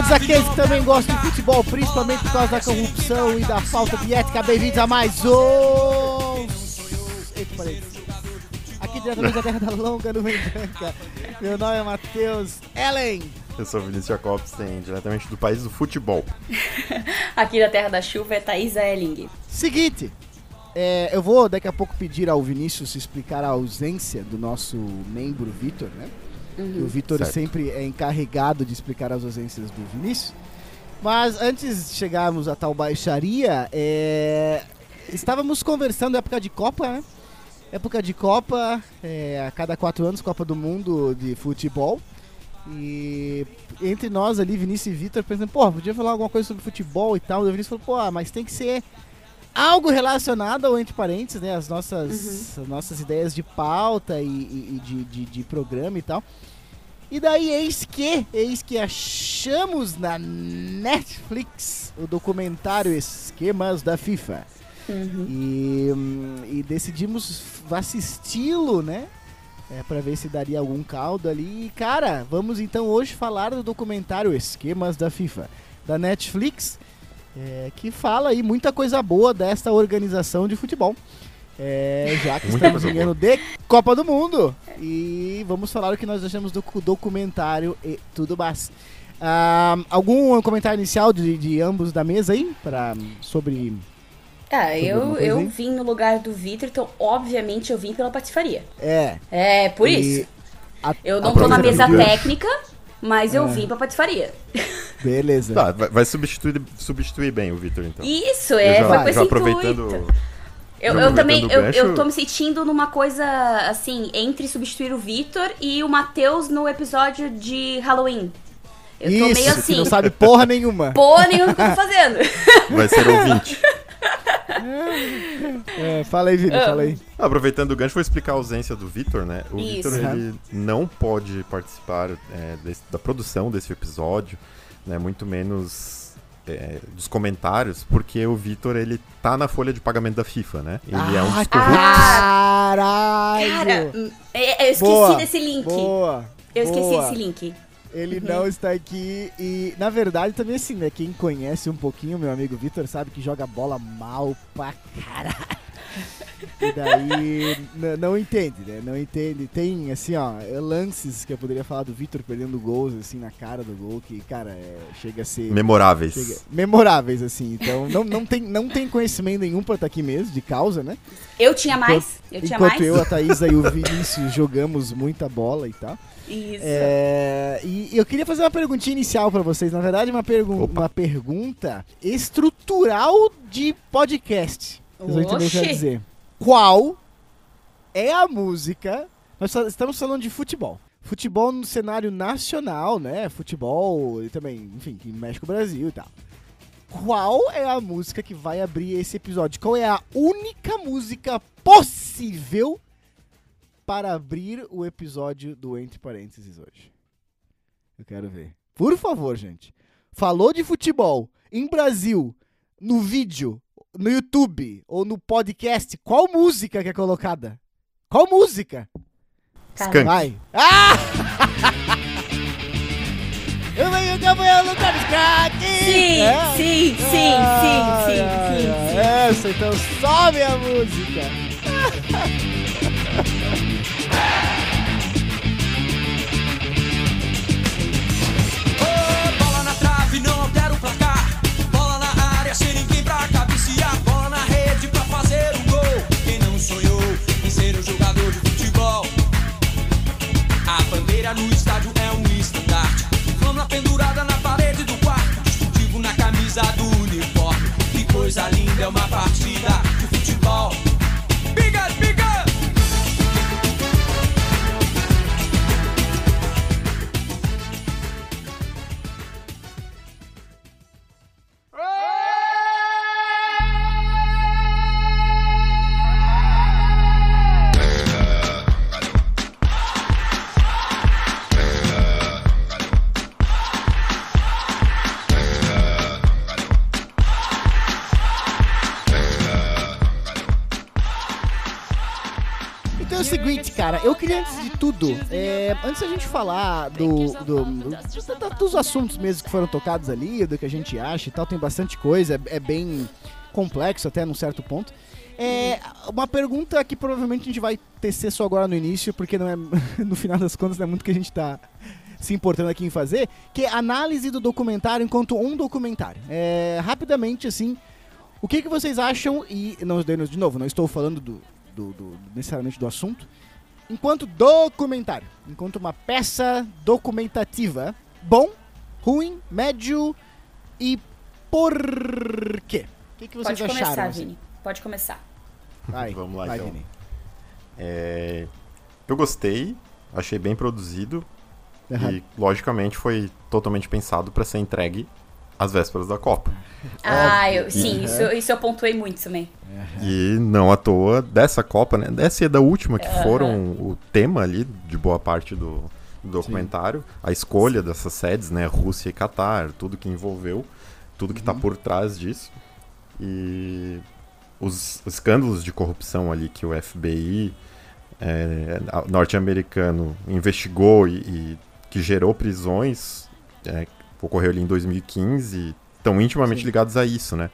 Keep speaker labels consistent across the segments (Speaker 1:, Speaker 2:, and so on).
Speaker 1: Todos aqueles que também gostam de futebol, principalmente por causa da corrupção e da falta de ética. Bem-vindos a mais um. Eita, parei. Aqui diretamente da Terra da Longa, no Branca. Meu nome é Matheus Ellen.
Speaker 2: Eu sou Vinícius Jacobsen, diretamente do país do futebol.
Speaker 3: Aqui da Terra da Chuva é Thaís Elling.
Speaker 1: Seguinte, é, eu vou daqui a pouco pedir ao Vinícius explicar a ausência do nosso membro Vitor, né?
Speaker 3: Uhum.
Speaker 1: O Vitor sempre é encarregado de explicar as ausências do Vinícius. Mas antes de chegarmos a tal baixaria, é, estávamos conversando época de Copa, né? Época de Copa, é, a cada quatro anos, Copa do Mundo de futebol. E entre nós ali, Vinícius e Vitor, pensando, pô, podia falar alguma coisa sobre futebol e tal. E o Vinícius falou, pô, ah, mas tem que ser algo relacionado ao entre parênteses, né? As nossas, as nossas ideias de pauta e, e- e de, de, de programa e tal. E daí, eis que, eis que achamos na Netflix o documentário Esquemas da FIFA.
Speaker 3: Uhum.
Speaker 1: E, hum, e decidimos assisti-lo, né? É, pra ver se daria algum caldo ali. E, cara, vamos então hoje falar do documentário Esquemas da FIFA, da Netflix, é, que fala aí muita coisa boa desta organização de futebol. É, já que
Speaker 2: Muita
Speaker 1: estamos ano de Copa do Mundo. E vamos falar o que nós achamos do cu- documentário e tudo mais. Ah, algum comentário inicial de, de ambos da mesa aí? Pra, sobre
Speaker 3: Ah, eu, eu
Speaker 1: aí?
Speaker 3: vim no lugar do Vitor, então obviamente eu vim pela patifaria.
Speaker 1: É.
Speaker 3: É, por
Speaker 1: E
Speaker 3: isso.
Speaker 1: a-
Speaker 3: Eu não tô na mesa técnica, mas eu
Speaker 1: É.
Speaker 3: vim pra patifaria.
Speaker 1: Beleza.
Speaker 2: Tá, vai, vai substituir, substituir bem o Vitor, então.
Speaker 3: Isso,
Speaker 2: Eu
Speaker 3: é,
Speaker 2: já,
Speaker 3: foi
Speaker 1: vai.
Speaker 3: com esse
Speaker 2: já aproveitando.
Speaker 3: intuito. Eu, eu também, eu, eu tô me sentindo numa coisa, assim, entre substituir o Vitor e o Matheus no episódio de Halloween. Eu tô
Speaker 1: Isso,
Speaker 3: meio
Speaker 1: que
Speaker 3: assim,
Speaker 1: não sabe porra nenhuma.
Speaker 3: porra nenhuma do que eu tô fazendo.
Speaker 2: Vai ser ouvinte.
Speaker 1: É, fala aí, Vini,
Speaker 3: Ah.
Speaker 1: fala aí.
Speaker 2: Aproveitando o gancho, vou explicar a ausência do Vitor, né? O. Vitor, ele não pode participar é, desse- da produção desse episódio, né? Muito menos é, dos comentários, porque o Vitor, ele tá na folha de pagamento da FIFA, né? Ele é um dos corruptos.
Speaker 1: Caralho!
Speaker 3: Cara, hum, é- eu esqueci
Speaker 1: Boa,
Speaker 3: desse link.
Speaker 1: Boa!
Speaker 3: Eu esqueci
Speaker 1: boa.
Speaker 3: esse link.
Speaker 1: Ele
Speaker 3: Uhum.
Speaker 1: não está aqui e, na verdade, também assim, né? Quem conhece um pouquinho meu amigo Vitor sabe que joga bola mal pra caralho. E daí não entende, né? Não entende. Tem, assim, ó, lances que eu poderia falar do Vitor perdendo gols, assim, na cara do gol, que, cara, é, chega a ser.
Speaker 2: Memoráveis.
Speaker 1: chega- memoráveis, assim. Então, não, não, tem, não tem conhecimento nenhum pra estar aqui mesmo, de causa, né?
Speaker 3: Eu tinha mais. Eu tinha
Speaker 1: Enquanto
Speaker 3: mais.
Speaker 1: eu, a Thaísa e o Vinícius jogamos muita bola e tal.
Speaker 3: Isso.
Speaker 1: É, e eu queria fazer uma perguntinha inicial pra vocês. Na verdade, uma, pergun
Speaker 2: Opa.
Speaker 1: uma pergunta estrutural de podcast. Vocês vão entender o que eu quero dizer. Qual é a música? Nós estamos falando de futebol. Futebol no cenário nacional, né? Futebol e também, enfim, que mexe com o Brasil e tal. Qual é a música que vai abrir esse episódio? Qual é a única música possível para abrir o episódio do Entre Parênteses hoje? Eu quero ver. Por favor, gente. Falou de futebol em Brasil, no vídeo, no YouTube ou no podcast, qual música que é colocada? Qual música?
Speaker 2: Skank.
Speaker 1: Vai. Ah! Eu venho campeão do Skank!
Speaker 3: Sim,
Speaker 1: É?
Speaker 3: sim, sim, sim, sim, sim, sim.
Speaker 1: Essa, então sobe a música.
Speaker 4: No estádio é um estandarte. Flama pendurada na parede do quarto. Distintivo na camisa do uniforme. Que coisa linda, é uma partida de futebol.
Speaker 1: Seguinte, cara, eu queria antes de tudo, é, antes da gente falar do, do- do- dos assuntos mesmo que foram tocados ali, do que a gente acha e tal, tem bastante coisa, é, é bem complexo até num certo ponto. É uma pergunta que provavelmente a gente vai tecer só agora no início, porque não é, no final das contas não é muito que a gente tá se importando aqui em fazer, que é análise do documentário enquanto um documentário. É, rapidamente, assim, o que, que vocês acham, e não, de novo, não estou falando do, do- do- necessariamente do assunto, enquanto documentário, enquanto uma peça documentativa, bom, ruim, médio e por quê? O que, que vocês
Speaker 3: Pode começar,
Speaker 1: acharam? assim?
Speaker 3: Vini. Pode começar.
Speaker 1: Vai,
Speaker 2: Vamos lá,
Speaker 1: vai,
Speaker 2: então.
Speaker 1: Vini.
Speaker 2: É, eu gostei, achei bem produzido
Speaker 1: Aham.
Speaker 2: e, logicamente, foi totalmente pensado para ser entregue às vésperas da Copa.
Speaker 3: Ah, eu, sim,
Speaker 1: Uhum.
Speaker 3: isso, isso eu pontuei muito também.
Speaker 2: E não à toa dessa Copa, né? Dessa e da última, que foram o tema ali de boa parte do, do documentário. A escolha dessas sedes, né? Rússia e Catar, tudo que envolveu, tudo que tá por trás disso. E os escândalos de corrupção ali que o FBI é, a- norte-americano investigou e, e que gerou prisões, é, ocorreu ali em 2015, estão intimamente
Speaker 1: Sim.
Speaker 2: ligados a isso, né?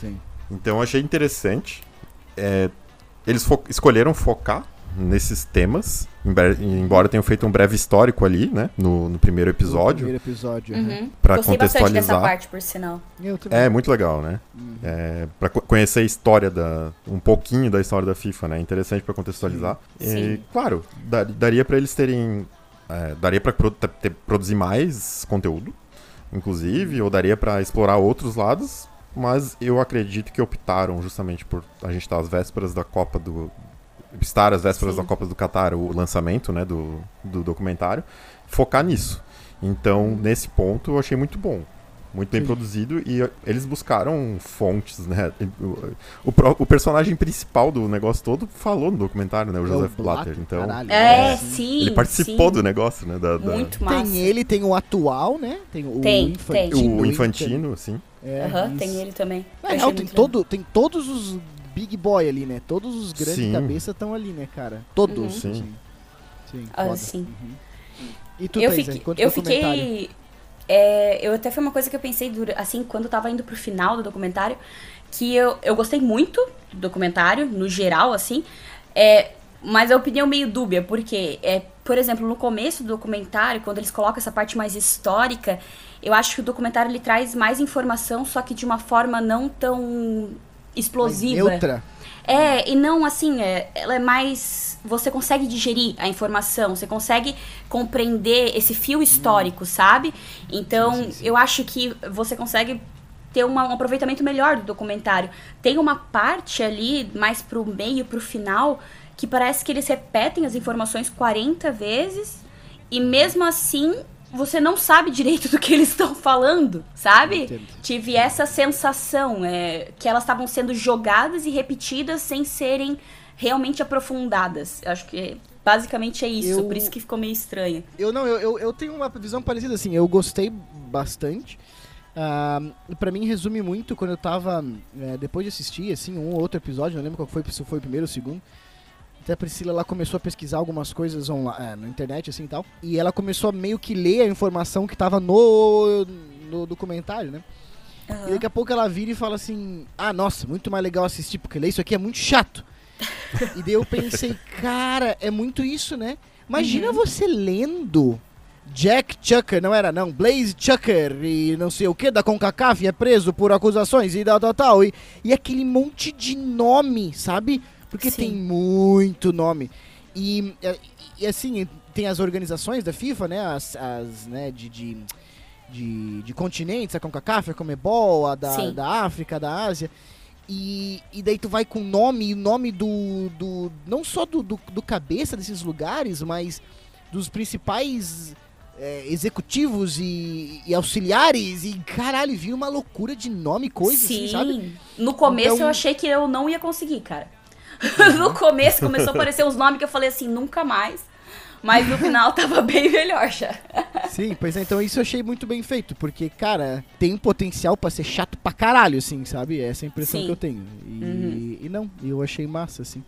Speaker 1: Sim.
Speaker 2: Então eu achei interessante. É, eles fo- escolheram focar nesses temas, embora tenham feito um breve histórico ali, né? No, no primeiro
Speaker 1: No
Speaker 2: episódio,
Speaker 1: primeiro episódio.
Speaker 3: Uhum.
Speaker 2: pra
Speaker 3: Gostei bastante dessa
Speaker 2: contextualizar.
Speaker 3: parte, por sinal.
Speaker 2: É muito legal, né?
Speaker 1: Uhum.
Speaker 2: É, para conhecer a história da. um pouquinho da história da FIFA, né? Interessante pra contextualizar. E,
Speaker 3: Sim.
Speaker 2: claro, dar- daria pra eles terem. é, daria pra pro- ter- produzir mais conteúdo, inclusive, ou daria pra explorar outros lados, mas eu acredito que optaram justamente por a gente estar às vésperas da Copa do. estar às vésperas
Speaker 3: Sim.
Speaker 2: da Copa do Catar, o lançamento, né, do, do documentário, focar nisso. Então, nesse ponto, eu achei muito bom. Muito bem
Speaker 1: Sim.
Speaker 2: produzido e eles buscaram fontes, né? O, o, o personagem principal do negócio todo falou no documentário, né? O
Speaker 1: É
Speaker 2: Joseph
Speaker 1: Blatter,
Speaker 2: Blatter. Então,
Speaker 1: caralho.
Speaker 3: É,
Speaker 1: sim.
Speaker 3: sim.
Speaker 2: ele participou
Speaker 3: sim.
Speaker 2: do negócio, né? Da, da-
Speaker 3: Muito massa.
Speaker 1: Tem ele, tem o atual, né? Tem o
Speaker 3: Tem,
Speaker 1: infantino.
Speaker 2: o Infantino, assim.
Speaker 1: É,
Speaker 3: Aham,
Speaker 1: isso.
Speaker 3: tem ele também.
Speaker 1: Na
Speaker 3: Eu
Speaker 1: real,
Speaker 3: achei
Speaker 1: tem,
Speaker 3: legal.
Speaker 1: todo, tem todos os big boy ali, né? Todos os grandes
Speaker 2: Sim.
Speaker 1: cabeças estão ali, né, cara? Todos.
Speaker 3: Uhum.
Speaker 2: Sim.
Speaker 1: Sim. Sim,
Speaker 3: Ah, sim.
Speaker 1: Uhum. E tu,
Speaker 3: eu
Speaker 1: Thaisa,
Speaker 3: fiquei, eu fiquei é, eu até foi uma coisa que eu pensei assim quando eu tava indo pro final do documentário que eu, eu gostei muito do documentário no geral assim é, mas a opinião meio dúbia porque é por exemplo no começo do documentário quando eles colocam essa parte mais histórica eu acho que o documentário ele traz mais informação só que de uma forma não tão explosiva
Speaker 1: Neutra.
Speaker 3: É, e não assim, é, ela é mais. Você consegue digerir a informação, você consegue compreender esse fio histórico, sabe? Então,
Speaker 1: Sim, sim, sim.
Speaker 3: eu acho que você consegue ter uma- um aproveitamento melhor do documentário. Tem uma parte ali, mais pro meio, pro final, que parece que eles repetem as informações 40 vezes e mesmo assim você não sabe direito do que eles estão falando, sabe?
Speaker 1: Entendo.
Speaker 3: Tive essa sensação, é, que elas estavam sendo jogadas e repetidas sem serem realmente aprofundadas. Acho que basicamente é isso,
Speaker 1: Eu-
Speaker 3: por isso que ficou meio estranho.
Speaker 1: Eu não, eu, eu, eu tenho uma visão parecida assim. Eu gostei bastante. Ah, pra mim resume muito quando eu tava. é, depois de assistir, assim, um ou outro episódio, não lembro qual foi, se foi o primeiro ou o segundo. Até a Priscila ela começou a pesquisar algumas coisas online, é, na internet, assim e tal. E ela começou a meio que ler a informação que tava no, no documentário, né? E daqui a pouco ela vira e fala assim: Ah, nossa, muito mais legal assistir, porque ler isso aqui é muito chato. e daí eu pensei, cara, é muito isso, né? Imagina você lendo Jack Chucker, não era não, Blaze Chucker e não sei o que da CONCACAF é preso por acusações e tal, tal, tal. E, e aquele monte de nome, sabe? Porque
Speaker 3: Sim.
Speaker 1: tem muito nome. E, é, e assim, tem as organizações da FIFA, né? As, as né, de, de, de, de continentes, a CONCACAF, a Comebol, a da,
Speaker 3: Sim.
Speaker 1: da África, da Ásia. E, e daí tu vai com o nome, e o nome do, do. Não só do, do, do cabeça desses lugares, mas dos principais é, executivos e, e auxiliares. E caralho, viu uma loucura de nome e coisa,
Speaker 3: Sim.
Speaker 1: assim, sabe?
Speaker 3: No começo
Speaker 1: Então-
Speaker 3: eu achei que eu não ia conseguir, cara. no começo começou a aparecer uns nomes que eu falei assim, nunca mais. Mas no final tava bem melhor já.
Speaker 1: Sim, pois é, então isso eu achei muito bem feito, porque, cara, tem um potencial pra ser chato pra caralho, assim, sabe? Essa é a impressão
Speaker 3: Sim.
Speaker 1: que eu tenho. E,
Speaker 3: Uhum.
Speaker 1: e não, eu achei massa, assim.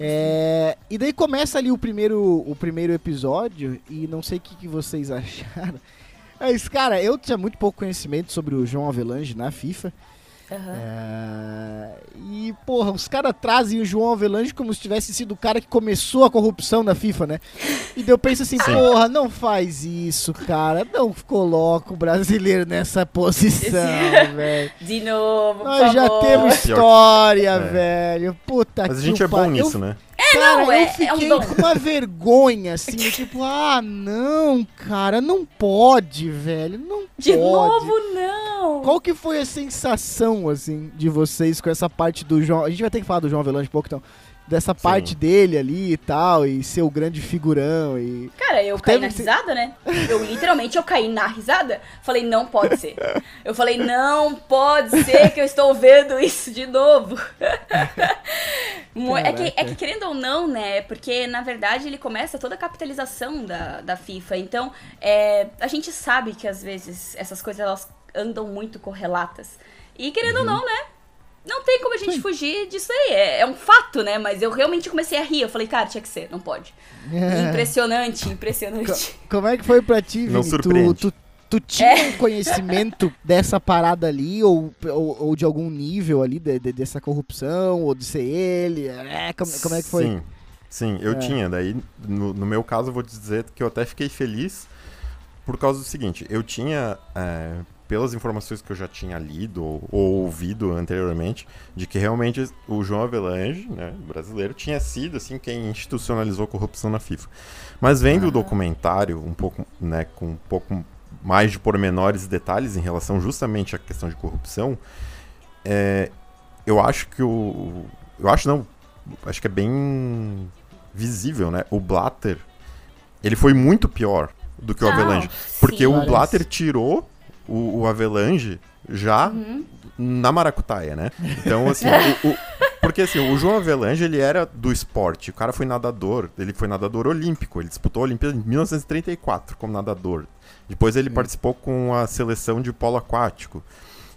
Speaker 1: É, e daí começa ali o primeiro, o primeiro episódio e não sei o que, que vocês acharam. Mas, cara, eu tinha muito pouco conhecimento sobre o João Avelange na FIFA.
Speaker 3: Aham.
Speaker 1: É, e, porra, os caras trazem o João Avelange como se tivesse sido o cara que começou a corrupção da FIFA, né? E eu penso assim, porra, não faz isso, cara. Não coloca o brasileiro nessa posição, velho.
Speaker 3: De novo, por
Speaker 1: Nós já
Speaker 3: favor.
Speaker 1: temos história,
Speaker 2: É.
Speaker 1: velho. Puta
Speaker 2: Mas a
Speaker 1: que
Speaker 2: gente é
Speaker 1: o
Speaker 2: bom nisso,
Speaker 1: eu,
Speaker 2: né?
Speaker 1: Cara,
Speaker 3: não,
Speaker 1: eu
Speaker 3: é- é um
Speaker 1: fiquei
Speaker 3: dom.
Speaker 1: com uma vergonha, assim, tipo, ah, não, cara, não pode, velho, não
Speaker 3: De
Speaker 1: pode.
Speaker 3: novo, não.
Speaker 1: Qual que foi a sensação, assim, de vocês com essa parte do João... A gente vai ter que falar do João Avelange um pouco, então. Dessa parte dele ali e tal, e ser o grande figurão e...
Speaker 3: Cara, eu caí na risada, né? Eu literalmente eu caí na risada. Falei, não pode ser. Eu falei, não pode ser que eu estou vendo isso de novo. É, que, é que querendo ou não, né? Porque na verdade ele começa toda a capitalização da, da FIFA. Então, é, a gente sabe que às vezes essas coisas elas andam muito correlatas. E querendo ou não, né? Não tem como a gente
Speaker 1: Sim.
Speaker 3: fugir disso aí. É, é um fato, né? Mas eu realmente comecei a rir. Eu falei, cara, tinha que ser, não pode. Impressionante, impressionante.
Speaker 1: Como é que foi pra ti,
Speaker 2: Não
Speaker 1: Vini?
Speaker 2: surpreende.
Speaker 1: Tu, tu, tu tinha
Speaker 3: É.
Speaker 1: um conhecimento dessa parada ali, ou, ou, ou de algum nível ali, de, de- dessa corrupção, ou de ser ele? É, como, como é que foi?
Speaker 2: Sim, sim, eu
Speaker 1: É.
Speaker 2: tinha. Daí, no, no meu caso, eu vou dizer que eu até fiquei feliz por causa do seguinte: eu tinha, é, pelas informações que eu já tinha lido ou, ou ouvido anteriormente, de que realmente o João Avelange, né, brasileiro, tinha sido assim quem institucionalizou a corrupção na FIFA. Mas vendo o documentário um pouco, né, com um pouco mais de pormenores e detalhes em relação justamente à questão de corrupção, é, eu acho que o. Eu acho não. Acho que é bem visível, né? O Blatter. Ele foi muito pior do que o
Speaker 3: Não,
Speaker 2: Avelange. Porque
Speaker 3: sim.
Speaker 2: o. Blatter tirou o, o Avelange já
Speaker 3: Uhum.
Speaker 2: na maracutaia, né? Então, assim, o- o- porque assim, o João Avelange, ele era do esporte, o cara foi nadador, ele foi nadador olímpico, ele disputou a Olimpíada em 1934 como nadador. Depois ele participou com a seleção de polo aquático.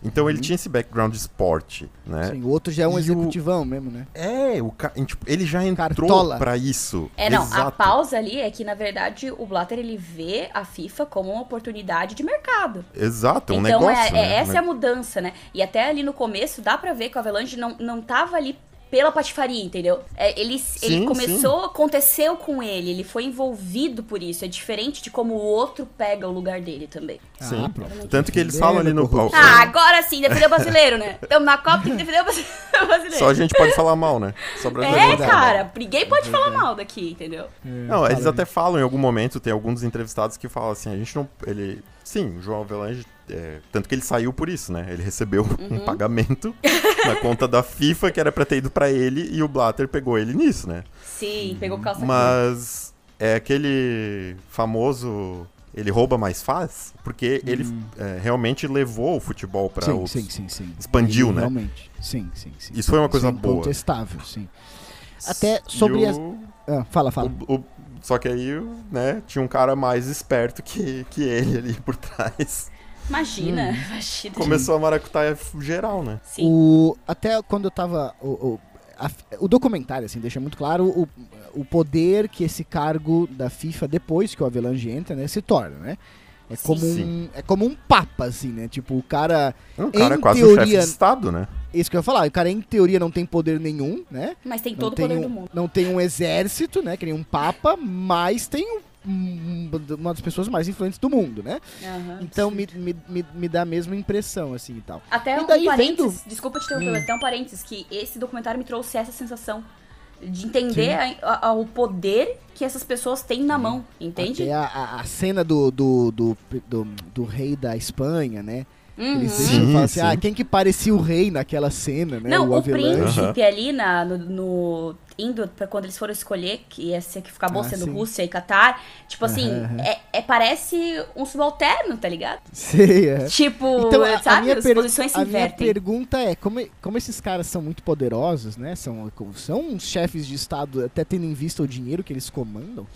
Speaker 2: Então ele tinha esse background de esporte, né?
Speaker 1: Sim, o outro já é um
Speaker 2: E o-
Speaker 1: executivão mesmo, né?
Speaker 2: É, o ca... tipo, ele já entrou
Speaker 1: Cartola.
Speaker 2: pra isso.
Speaker 3: É, não, a
Speaker 2: Exato.
Speaker 3: pausa ali é que, na verdade, o Blatter ele vê a FIFA como uma oportunidade de mercado.
Speaker 2: Exato, é um
Speaker 3: então,
Speaker 2: negócio,
Speaker 3: é, é-
Speaker 2: né?
Speaker 3: essa é a mudança, né? E até ali no começo dá pra ver que o Avalanche não, não tava ali pela patifaria, entendeu? É, ele, ele
Speaker 2: Sim,
Speaker 3: começou, aconteceu com ele, ele foi envolvido por isso. É diferente de como o outro pega o lugar dele também.
Speaker 2: Sim.
Speaker 1: Ah, pronto.
Speaker 2: Tanto que eles falam ali no.
Speaker 3: Ah, agora sim, defender o brasileiro, né? Então na Copa tem que defender o brasi- o brasileiro.
Speaker 2: Só a gente pode falar mal, né? Só brasileiro
Speaker 3: É,
Speaker 2: pode falar mal.
Speaker 3: cara, ninguém pode falar mal daqui, entendeu?
Speaker 2: Não, eles até falam em algum momento, tem alguns entrevistados que falam assim, a gente não. Ele. Sim, o João Avelange. É, tanto que ele saiu por isso, né? Ele recebeu
Speaker 3: Uhum.
Speaker 2: um pagamento na conta da FIFA que era pra ter ido pra ele e o Blatter pegou ele nisso, né?
Speaker 3: Sim, pegou calça
Speaker 2: Mas é aquele famoso. Ele rouba, mais faz, porque ele é, realmente levou o futebol pra
Speaker 1: Sim,
Speaker 2: os.
Speaker 1: sim, sim, sim.
Speaker 2: expandiu,
Speaker 1: Ele
Speaker 2: né?
Speaker 1: Realmente. Sim, sim, sim.
Speaker 2: Isso foi uma coisa
Speaker 1: é
Speaker 2: boa.
Speaker 1: incontestável, sim. Até sobre
Speaker 2: E
Speaker 1: as...
Speaker 2: o-
Speaker 1: Ah, fala, fala.
Speaker 2: o- o- só que aí, né, tinha um cara mais esperto que, que ele ali por trás.
Speaker 3: Imagina,
Speaker 1: Hum.
Speaker 3: imagina.
Speaker 2: Começou a maracutaia geral, né?
Speaker 3: Sim.
Speaker 1: O, até quando eu tava. O, o, a- o documentário, assim, deixa muito claro o, o poder que esse cargo da FIFA, depois que o Avelange entra, né, se torna, né? É
Speaker 3: Sim.
Speaker 1: como, um,
Speaker 2: Sim.
Speaker 1: é como um papa, assim, né? Tipo, o cara.
Speaker 2: O cara
Speaker 1: Em
Speaker 2: é quase um chefe
Speaker 1: teoria-
Speaker 2: de Estado, né?
Speaker 1: Isso que eu ia falar, o cara em teoria não tem poder nenhum, né?
Speaker 3: Mas tem todo o poder
Speaker 1: um,
Speaker 3: do mundo.
Speaker 1: Não tem um exército, né? Que nem um papa, mas tem um- um- uma das pessoas mais influentes do mundo, né?
Speaker 3: Aham,
Speaker 1: Então me, me, me, me dá a mesma impressão, assim e tal.
Speaker 3: Até
Speaker 1: E
Speaker 3: um parênteses,
Speaker 1: vendo-
Speaker 3: desculpa te interromper,
Speaker 1: Hum.
Speaker 3: mas até um parênteses, que esse documentário me trouxe essa sensação de entender a- a- o poder que essas pessoas têm na mão, entende?
Speaker 1: Até a, a- a cena do, do, do, do, do rei da Espanha, né?
Speaker 3: Uhum.
Speaker 1: Eles
Speaker 2: Sim,
Speaker 1: falar assim,
Speaker 2: sim.
Speaker 1: ah, quem que parecia o rei naquela cena, né?
Speaker 3: Não, o,
Speaker 1: Avelange.
Speaker 3: príncipe ali na, no, no- indo pra quando eles foram escolher, que ia ser que acabou
Speaker 1: Ah,
Speaker 3: sendo
Speaker 1: sim.
Speaker 3: Rússia e Catar, tipo assim. É, é- parece um subalterno, tá ligado?
Speaker 1: Sei, é.
Speaker 3: Tipo,
Speaker 1: Então, a, a
Speaker 3: sabe?
Speaker 1: minha
Speaker 3: As
Speaker 1: per-
Speaker 3: posições se
Speaker 1: a minha
Speaker 3: invertem.
Speaker 1: pergunta é, como, como esses caras são muito poderosos, né? São, são uns chefes de Estado, até tendo em vista o dinheiro que eles comandam,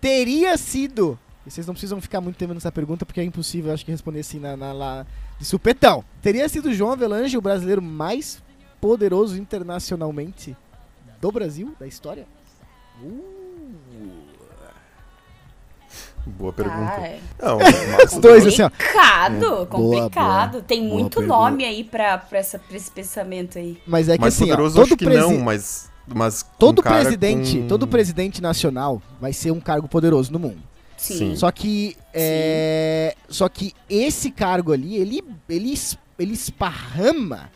Speaker 1: teria sido... E vocês não precisam ficar muito tempo nessa pergunta, porque é impossível, acho que, responder assim na, na, lá de supetão. Teria sido o João Avelange o brasileiro mais poderoso internacionalmente do Brasil, da história?
Speaker 2: Boa pergunta.
Speaker 3: Ah, é.
Speaker 2: Não, mas,
Speaker 1: dois, assim, ó.
Speaker 3: Complicado, complicado.
Speaker 1: boa.
Speaker 3: Tem
Speaker 1: Boa
Speaker 3: muito
Speaker 1: pergunta.
Speaker 3: nome aí pra, pra, essa, pra esse pensamento aí.
Speaker 1: Mas é que
Speaker 2: mais
Speaker 1: assim, ó,
Speaker 2: poderoso
Speaker 1: todo
Speaker 2: acho que
Speaker 1: presi-
Speaker 2: não, mas. mas
Speaker 1: Todo
Speaker 2: um
Speaker 1: presidente,
Speaker 2: com-
Speaker 1: todo presidente nacional vai ser um cargo poderoso no mundo.
Speaker 3: Sim.
Speaker 2: Sim.
Speaker 1: Só que é, só que esse cargo ali, ele ele ele esparrama,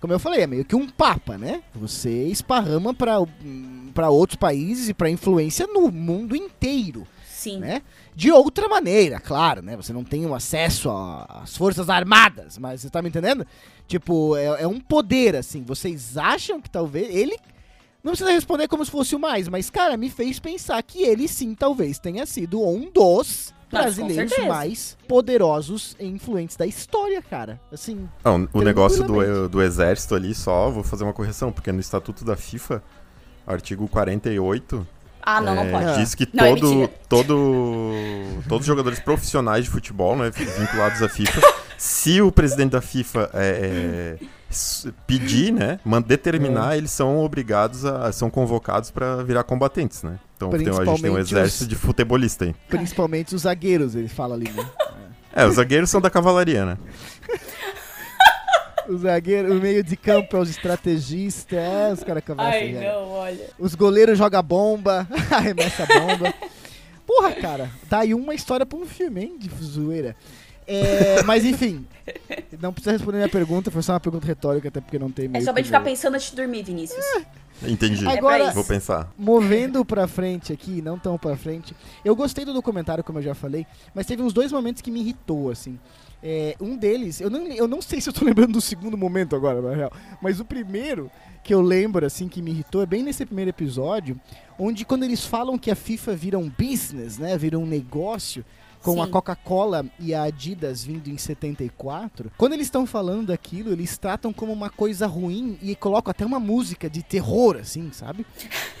Speaker 1: como eu falei, é meio que um papa, né? Você esparrama para outros países e para influência no mundo inteiro,
Speaker 3: Sim.
Speaker 1: né? De outra maneira, claro, né? Você não tem um acesso às forças armadas, mas você tá me entendendo? Tipo, é, é um poder assim. Vocês acham que talvez ele não precisa responder como se fosse o mais, mas, cara, me fez pensar que ele sim talvez tenha sido um dos
Speaker 3: Mas,
Speaker 1: brasileiros mais poderosos e influentes da história, cara. Assim,
Speaker 2: Não, o negócio do,
Speaker 1: Tranquilamente.
Speaker 2: do exército ali, só vou fazer uma correção, porque no estatuto da FIFA, artigo 48,
Speaker 3: Ah, não, não
Speaker 2: é,
Speaker 3: pode.
Speaker 2: diz que
Speaker 3: Não, é
Speaker 2: todo,
Speaker 3: mentira.
Speaker 2: todo, todos os jogadores profissionais de futebol, né, vinculados à FIFA, se o presidente da FIFA é, é, pedir, né, determinar,
Speaker 1: É.
Speaker 2: eles são obrigados a, são convocados para virar combatentes, né. Então tem- a gente tem um exército
Speaker 1: os-
Speaker 2: de futebolista aí.
Speaker 1: principalmente os zagueiros, ele fala ali, né?
Speaker 2: É, os zagueiros são da cavalaria, né.
Speaker 1: O zagueiro, o meio de campo é os estrategistas, é, os caras conversam.
Speaker 3: Ai,
Speaker 1: já.
Speaker 3: não, olha.
Speaker 1: Os goleiros jogam bomba, arremessa bomba. Porra, cara, tá aí uma história pra um filme, hein, de zoeira. É, mas enfim, não precisa responder minha pergunta, foi só uma pergunta retórica, até porque não tem
Speaker 3: É só pra gente ficar pensando antes de dormir, Vinícius.
Speaker 2: Entendi.
Speaker 1: Agora-
Speaker 3: É
Speaker 2: Vou pensar.
Speaker 1: Movendo pra frente aqui, não tão pra frente. Eu gostei do documentário, como eu já falei, mas teve uns dois momentos que me irritou, assim. É, um deles, eu não, eu não sei se eu tô lembrando do segundo momento agora, na real, mas o primeiro que eu lembro, assim, que me irritou é bem nesse primeiro episódio, onde quando eles falam que a FIFA vira um business, né, vira um negócio, com a
Speaker 3: Sim.
Speaker 1: Coca-Cola e a Adidas vindo em 74, quando eles estão falando daquilo, eles tratam como uma coisa ruim e colocam até uma música de terror, assim, sabe?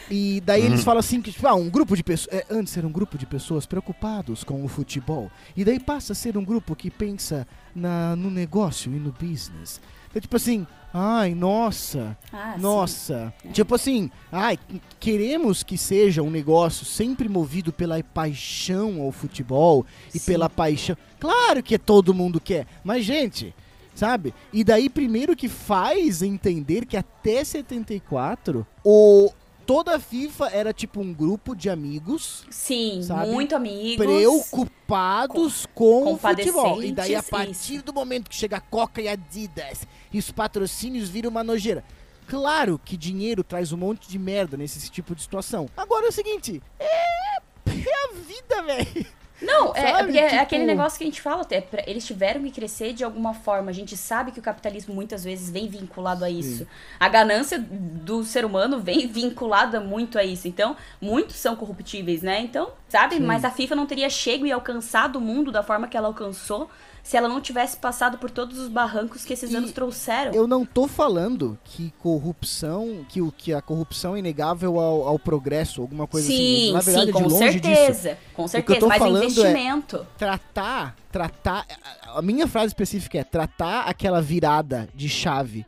Speaker 1: E daí eles falam assim que, tipo, ah, um grupo de pessoas. É, antes era um grupo de pessoas preocupados com o futebol. E daí passa a ser um grupo que pensa na, no negócio e no business. Então, tipo assim, ai, nossa,
Speaker 3: Ah,
Speaker 1: nossa. Tipo assim, ai, queremos que seja um negócio sempre movido pela paixão ao futebol e
Speaker 3: Sim.
Speaker 1: pela paixão. Claro que todo mundo quer, mas gente, sabe? E daí primeiro que faz entender que até 74 o toda a FIFA era tipo um grupo de amigos
Speaker 3: Sim,
Speaker 1: Sabe?
Speaker 3: muito amigos.
Speaker 1: preocupados com o futebol. E daí a partir
Speaker 3: isso.
Speaker 1: do momento que chega a Coca e a Adidas e os patrocínios viram uma nojeira. Claro que dinheiro traz um monte de merda nesse tipo de situação. Agora é o seguinte, é, é vida, velho.
Speaker 3: Não, é, é porque é
Speaker 1: tipo-
Speaker 3: aquele negócio que a gente fala, até, eles tiveram que crescer de alguma forma. A gente sabe que o capitalismo muitas vezes vem vinculado a isso. A ganância do ser humano vem vinculada muito a isso. Então, muitos são corruptíveis, né? Então, sabe? Mas a FIFA não teria chego e alcançado o mundo da forma que ela alcançou se ela não tivesse passado por todos os barrancos que esses
Speaker 1: E
Speaker 3: anos trouxeram.
Speaker 1: Eu não tô falando que corrupção, que, o- que a corrupção é inegável ao, ao progresso, alguma coisa assim.
Speaker 3: sim,
Speaker 1: Na verdade,
Speaker 3: sim,
Speaker 1: é
Speaker 3: com
Speaker 1: de longe disso.
Speaker 3: certeza. Com
Speaker 1: que eu
Speaker 3: certeza.
Speaker 1: tô
Speaker 3: Mas o
Speaker 1: falando é-
Speaker 3: investimento.
Speaker 1: tratar, tratar, a minha frase específica é tratar aquela virada de chave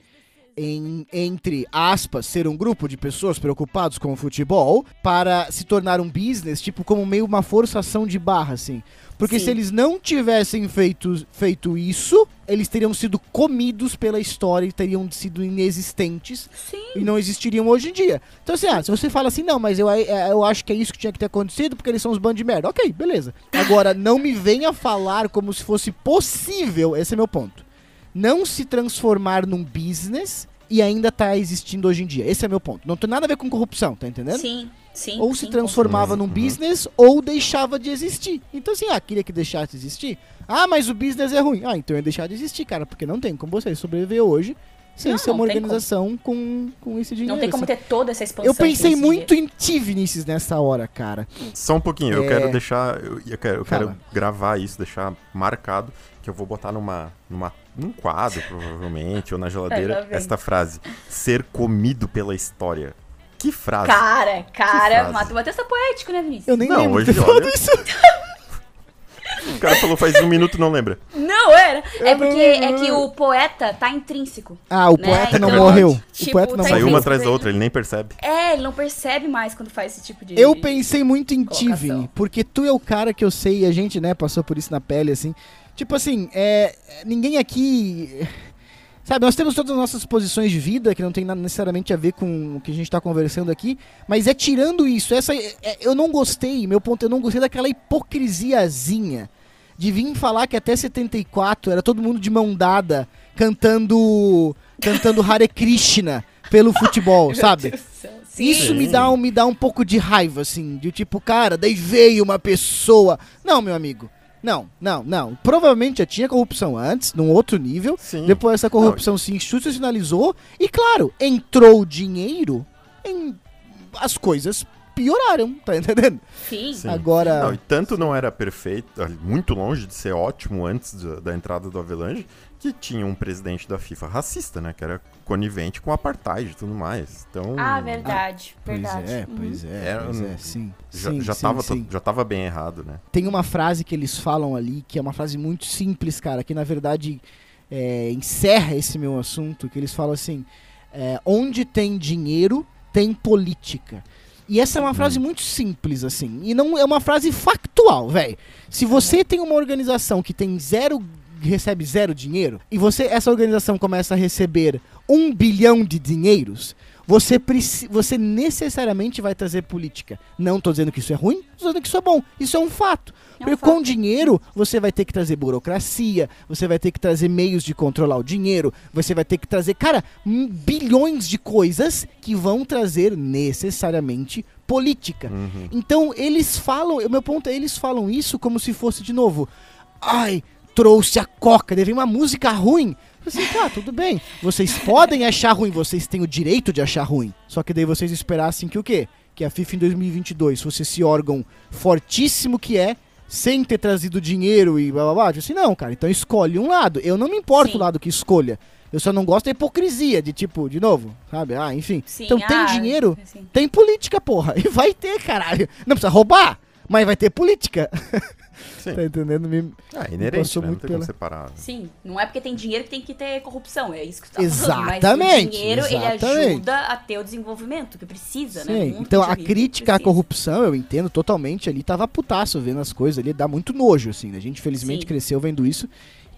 Speaker 1: em, entre aspas, ser um grupo de pessoas preocupados com o futebol para se tornar um business, tipo, como meio uma forçação de barra, assim. Porque
Speaker 3: Sim.
Speaker 1: se eles não tivessem feito, feito isso, eles teriam sido comidos pela história e teriam sido inexistentes
Speaker 3: Sim.
Speaker 1: e não existiriam hoje em dia. Então, assim, ah, se você fala assim, não, mas eu, é, eu acho que é isso que tinha que ter acontecido porque eles são os bandos de merda. Ok, beleza. Agora, não me venha falar como se fosse possível, esse é meu ponto, não se transformar num business e ainda tá existindo hoje em dia. Esse é meu ponto. Não tem nada a ver com corrupção, tá entendendo?
Speaker 3: Sim, sim.
Speaker 1: ou
Speaker 3: sim,
Speaker 1: se
Speaker 3: com
Speaker 1: transformava num business ou deixava de existir. Então, assim, ah, queria que deixasse de existir. Ah, mas o business é ruim. Ah, então ia deixar de existir, cara, porque não tem como você sobreviver hoje sem
Speaker 3: Não,
Speaker 1: ser uma organização com, com esse dinheiro.
Speaker 3: Não tem como
Speaker 1: assim.
Speaker 3: ter toda essa expansão.
Speaker 1: Eu pensei muito em ti, Vinícius, nessa hora, cara.
Speaker 2: Só um pouquinho, eu
Speaker 1: É.
Speaker 2: quero deixar. Eu, eu quero, eu quero gravar isso, deixar marcado, que eu vou botar numa, numa, num quadro, provavelmente, ou na geladeira,
Speaker 3: vem.
Speaker 2: esta frase. Ser comido pela história. Que frase?
Speaker 3: Cara, cara,
Speaker 2: frase.
Speaker 3: Mato Matheus tá poético, né, Vinícius?
Speaker 1: Eu nem
Speaker 2: Não,
Speaker 1: lembro
Speaker 2: hoje,
Speaker 1: ter
Speaker 2: olha-
Speaker 1: isso.
Speaker 2: O cara falou faz um minuto não lembra.
Speaker 3: Não, Não, era. É
Speaker 1: Eu não
Speaker 3: porque é que o poeta tá intrínseco.
Speaker 1: Ah, o
Speaker 3: Né?
Speaker 1: poeta não
Speaker 3: Então,
Speaker 1: morreu.
Speaker 3: tipo,
Speaker 1: o poeta não
Speaker 3: tá
Speaker 2: Saiu uma atrás da outra, ele nem percebe.
Speaker 3: É, ele não percebe mais quando faz esse tipo de.
Speaker 1: Eu pensei muito em ti. Vini, porque tu é o cara que eu sei, e a gente, né, passou por isso na pele, assim. Tipo assim, é, ninguém aqui. Sabe, nós temos todas as nossas posições de vida, que não tem nada necessariamente a ver com o que a gente tá conversando aqui, mas é tirando isso, essa, é- eu não gostei, meu ponto, eu não gostei daquela hipocrisiazinha de vir falar que até 74 era todo mundo de mão dada, cantando, cantando Hare Krishna pelo futebol, sabe?
Speaker 3: Sim.
Speaker 1: Isso me dá, um, me dá um pouco de raiva, assim, de tipo, cara, daí veio uma pessoa. Não, meu amigo. Não, não, não. Provavelmente já tinha corrupção antes, num outro nível.
Speaker 2: Sim.
Speaker 1: Depois essa corrupção se institucionalizou. E claro, entrou dinheiro em. As coisas pioraram, tá entendendo?
Speaker 3: Sim.
Speaker 2: Sim.
Speaker 1: Agora.
Speaker 2: Não, e tanto não era perfeito, muito longe de ser ótimo antes da, da entrada do Avelange, que tinha um presidente da FIFA racista, né? Que era conivente com apartheid e tudo mais. Então.
Speaker 3: Ah, verdade. verdade.
Speaker 1: Pois é,
Speaker 3: Uhum.
Speaker 1: pois é,
Speaker 2: Era
Speaker 1: pois
Speaker 2: um-
Speaker 1: é, sim.
Speaker 2: Já,
Speaker 1: sim,
Speaker 2: já,
Speaker 1: sim,
Speaker 2: tava,
Speaker 1: sim.
Speaker 2: já tava bem errado, né?
Speaker 1: tem uma frase que eles falam ali, que é uma frase muito simples, cara, que na verdade é, encerra esse meu assunto, que eles falam assim, é, onde tem dinheiro, tem política. E essa é uma frase muito simples, assim, e não é uma frase factual, velho. Se você tem uma organização que tem zero, recebe zero dinheiro, e você, essa organização começa a receber um bilhão de dinheiros, você, você necessariamente vai trazer política. Não tô dizendo que isso é ruim, tô dizendo que isso é bom. Isso é um fato.
Speaker 3: É um
Speaker 1: Porque
Speaker 3: fato.
Speaker 1: com dinheiro, você vai ter que trazer burocracia, você vai ter que trazer meios de controlar o dinheiro, você vai ter que trazer, cara, bilhões de coisas que vão trazer necessariamente política.
Speaker 2: Uhum.
Speaker 1: Então, eles falam, o meu ponto é, eles falam isso como se fosse de novo, ai, trouxe a coca, deve uma música ruim. Assim, tá, tudo bem. Vocês podem achar ruim, vocês têm o direito de achar ruim. Só que daí vocês esperassem que o quê? Que a FIFA em 2022 fosse esse órgão fortíssimo que é, sem ter trazido dinheiro e blá blá blá. Tipo assim, não, cara, então escolhe um lado. Eu não me importo
Speaker 3: Sim.
Speaker 1: o lado que escolha. Eu só não gosto da hipocrisia, de tipo, de novo, sabe? Ah, enfim.
Speaker 3: Sim,
Speaker 1: então tem
Speaker 3: ah,
Speaker 1: dinheiro,
Speaker 3: sim.
Speaker 1: tem política, porra. E vai ter, caralho. Não precisa roubar, mas vai ter política.
Speaker 2: Sim.
Speaker 1: tá entendendo? Me...
Speaker 2: Ah, é inerente,
Speaker 1: passou
Speaker 2: né? Não
Speaker 1: muito
Speaker 2: tem como
Speaker 1: pela-
Speaker 2: separar.
Speaker 3: Sim, não é porque tem dinheiro que tem que ter corrupção, é isso que você tá falando. Mas
Speaker 1: Exatamente,
Speaker 3: o dinheiro, ele
Speaker 1: exatamente.
Speaker 3: ajuda a ter o desenvolvimento que precisa, né?
Speaker 1: Sim,
Speaker 3: mundo
Speaker 1: então a crítica à corrupção, eu entendo totalmente ali, tava putaço vendo as coisas ali, dá muito nojo, assim, né? A gente felizmente
Speaker 3: Sim.
Speaker 1: cresceu vendo isso,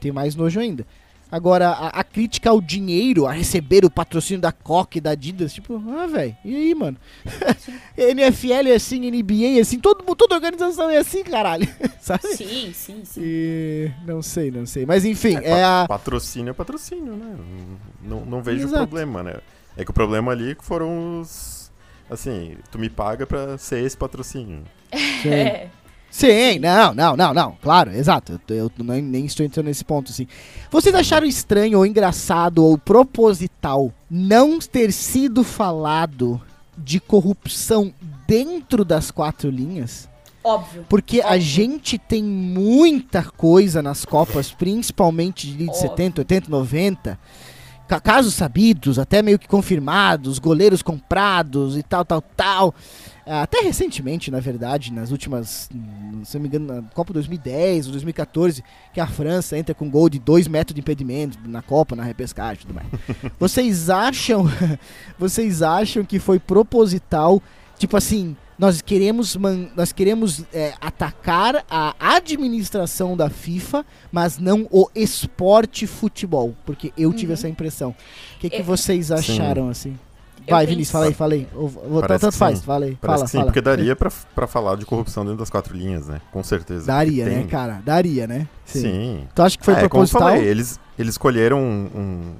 Speaker 1: tem mais nojo ainda. Agora, a, a crítica ao dinheiro, a receber o patrocínio da Coca e da Adidas, tipo, ah, velho, e aí, mano? NFL é assim, NBA é assim, todo, toda organização é assim, caralho, sabe?
Speaker 3: Sim, sim, sim.
Speaker 1: E não sei, não sei. Mas enfim,
Speaker 2: É,
Speaker 1: é,
Speaker 2: pa-
Speaker 1: a.
Speaker 2: Patrocínio é patrocínio, né? Não, não vejo
Speaker 1: Exato.
Speaker 2: problema, né? É que o problema ali foram os. Assim, tu me paga pra ser esse patrocínio.
Speaker 1: Sim.
Speaker 3: É.
Speaker 1: Sim, não, não, não, não. Claro, exato. Eu, eu nem, nem estou entrando nesse ponto, assim. Vocês acharam estranho ou engraçado ou proposital não ter sido falado de corrupção dentro das quatro linhas?
Speaker 3: Óbvio.
Speaker 1: Porque a
Speaker 3: Óbvio.
Speaker 1: gente tem muita coisa nas Copas, principalmente de
Speaker 3: Óbvio.
Speaker 1: 70, 80, 90. ca- Casos sabidos, até meio que confirmados, goleiros comprados e tal, tal, tal. Até recentemente, na verdade, nas últimas, se não me engano, na Copa 2010 ou 2014, que a França entra com gol de 2 metros de impedimento na Copa, na repescagem e tudo mais. vocês acham, vocês acham que foi proposital, tipo assim, nós queremos, man- nós queremos é, atacar a administração da FIFA, mas não o esporte futebol, porque eu tive
Speaker 3: Uhum.
Speaker 1: essa impressão. O que, que
Speaker 3: Eu-
Speaker 1: vocês acharam assim? Vai,
Speaker 3: penso-
Speaker 1: Vinícius, fala aí, fala aí. Ou- tanto
Speaker 2: que
Speaker 1: faz,
Speaker 2: sim.
Speaker 1: fala aí.
Speaker 2: Parece
Speaker 1: fala,
Speaker 2: que sim,
Speaker 1: fala.
Speaker 2: porque daria pra, pra falar de corrupção dentro das quatro linhas, né? Com certeza.
Speaker 1: Daria, né, cara? Daria, né?
Speaker 2: Sim.
Speaker 1: Tu acha que foi
Speaker 2: é, como eu
Speaker 1: proposital?
Speaker 2: falei, eles, eles escolheram um, um,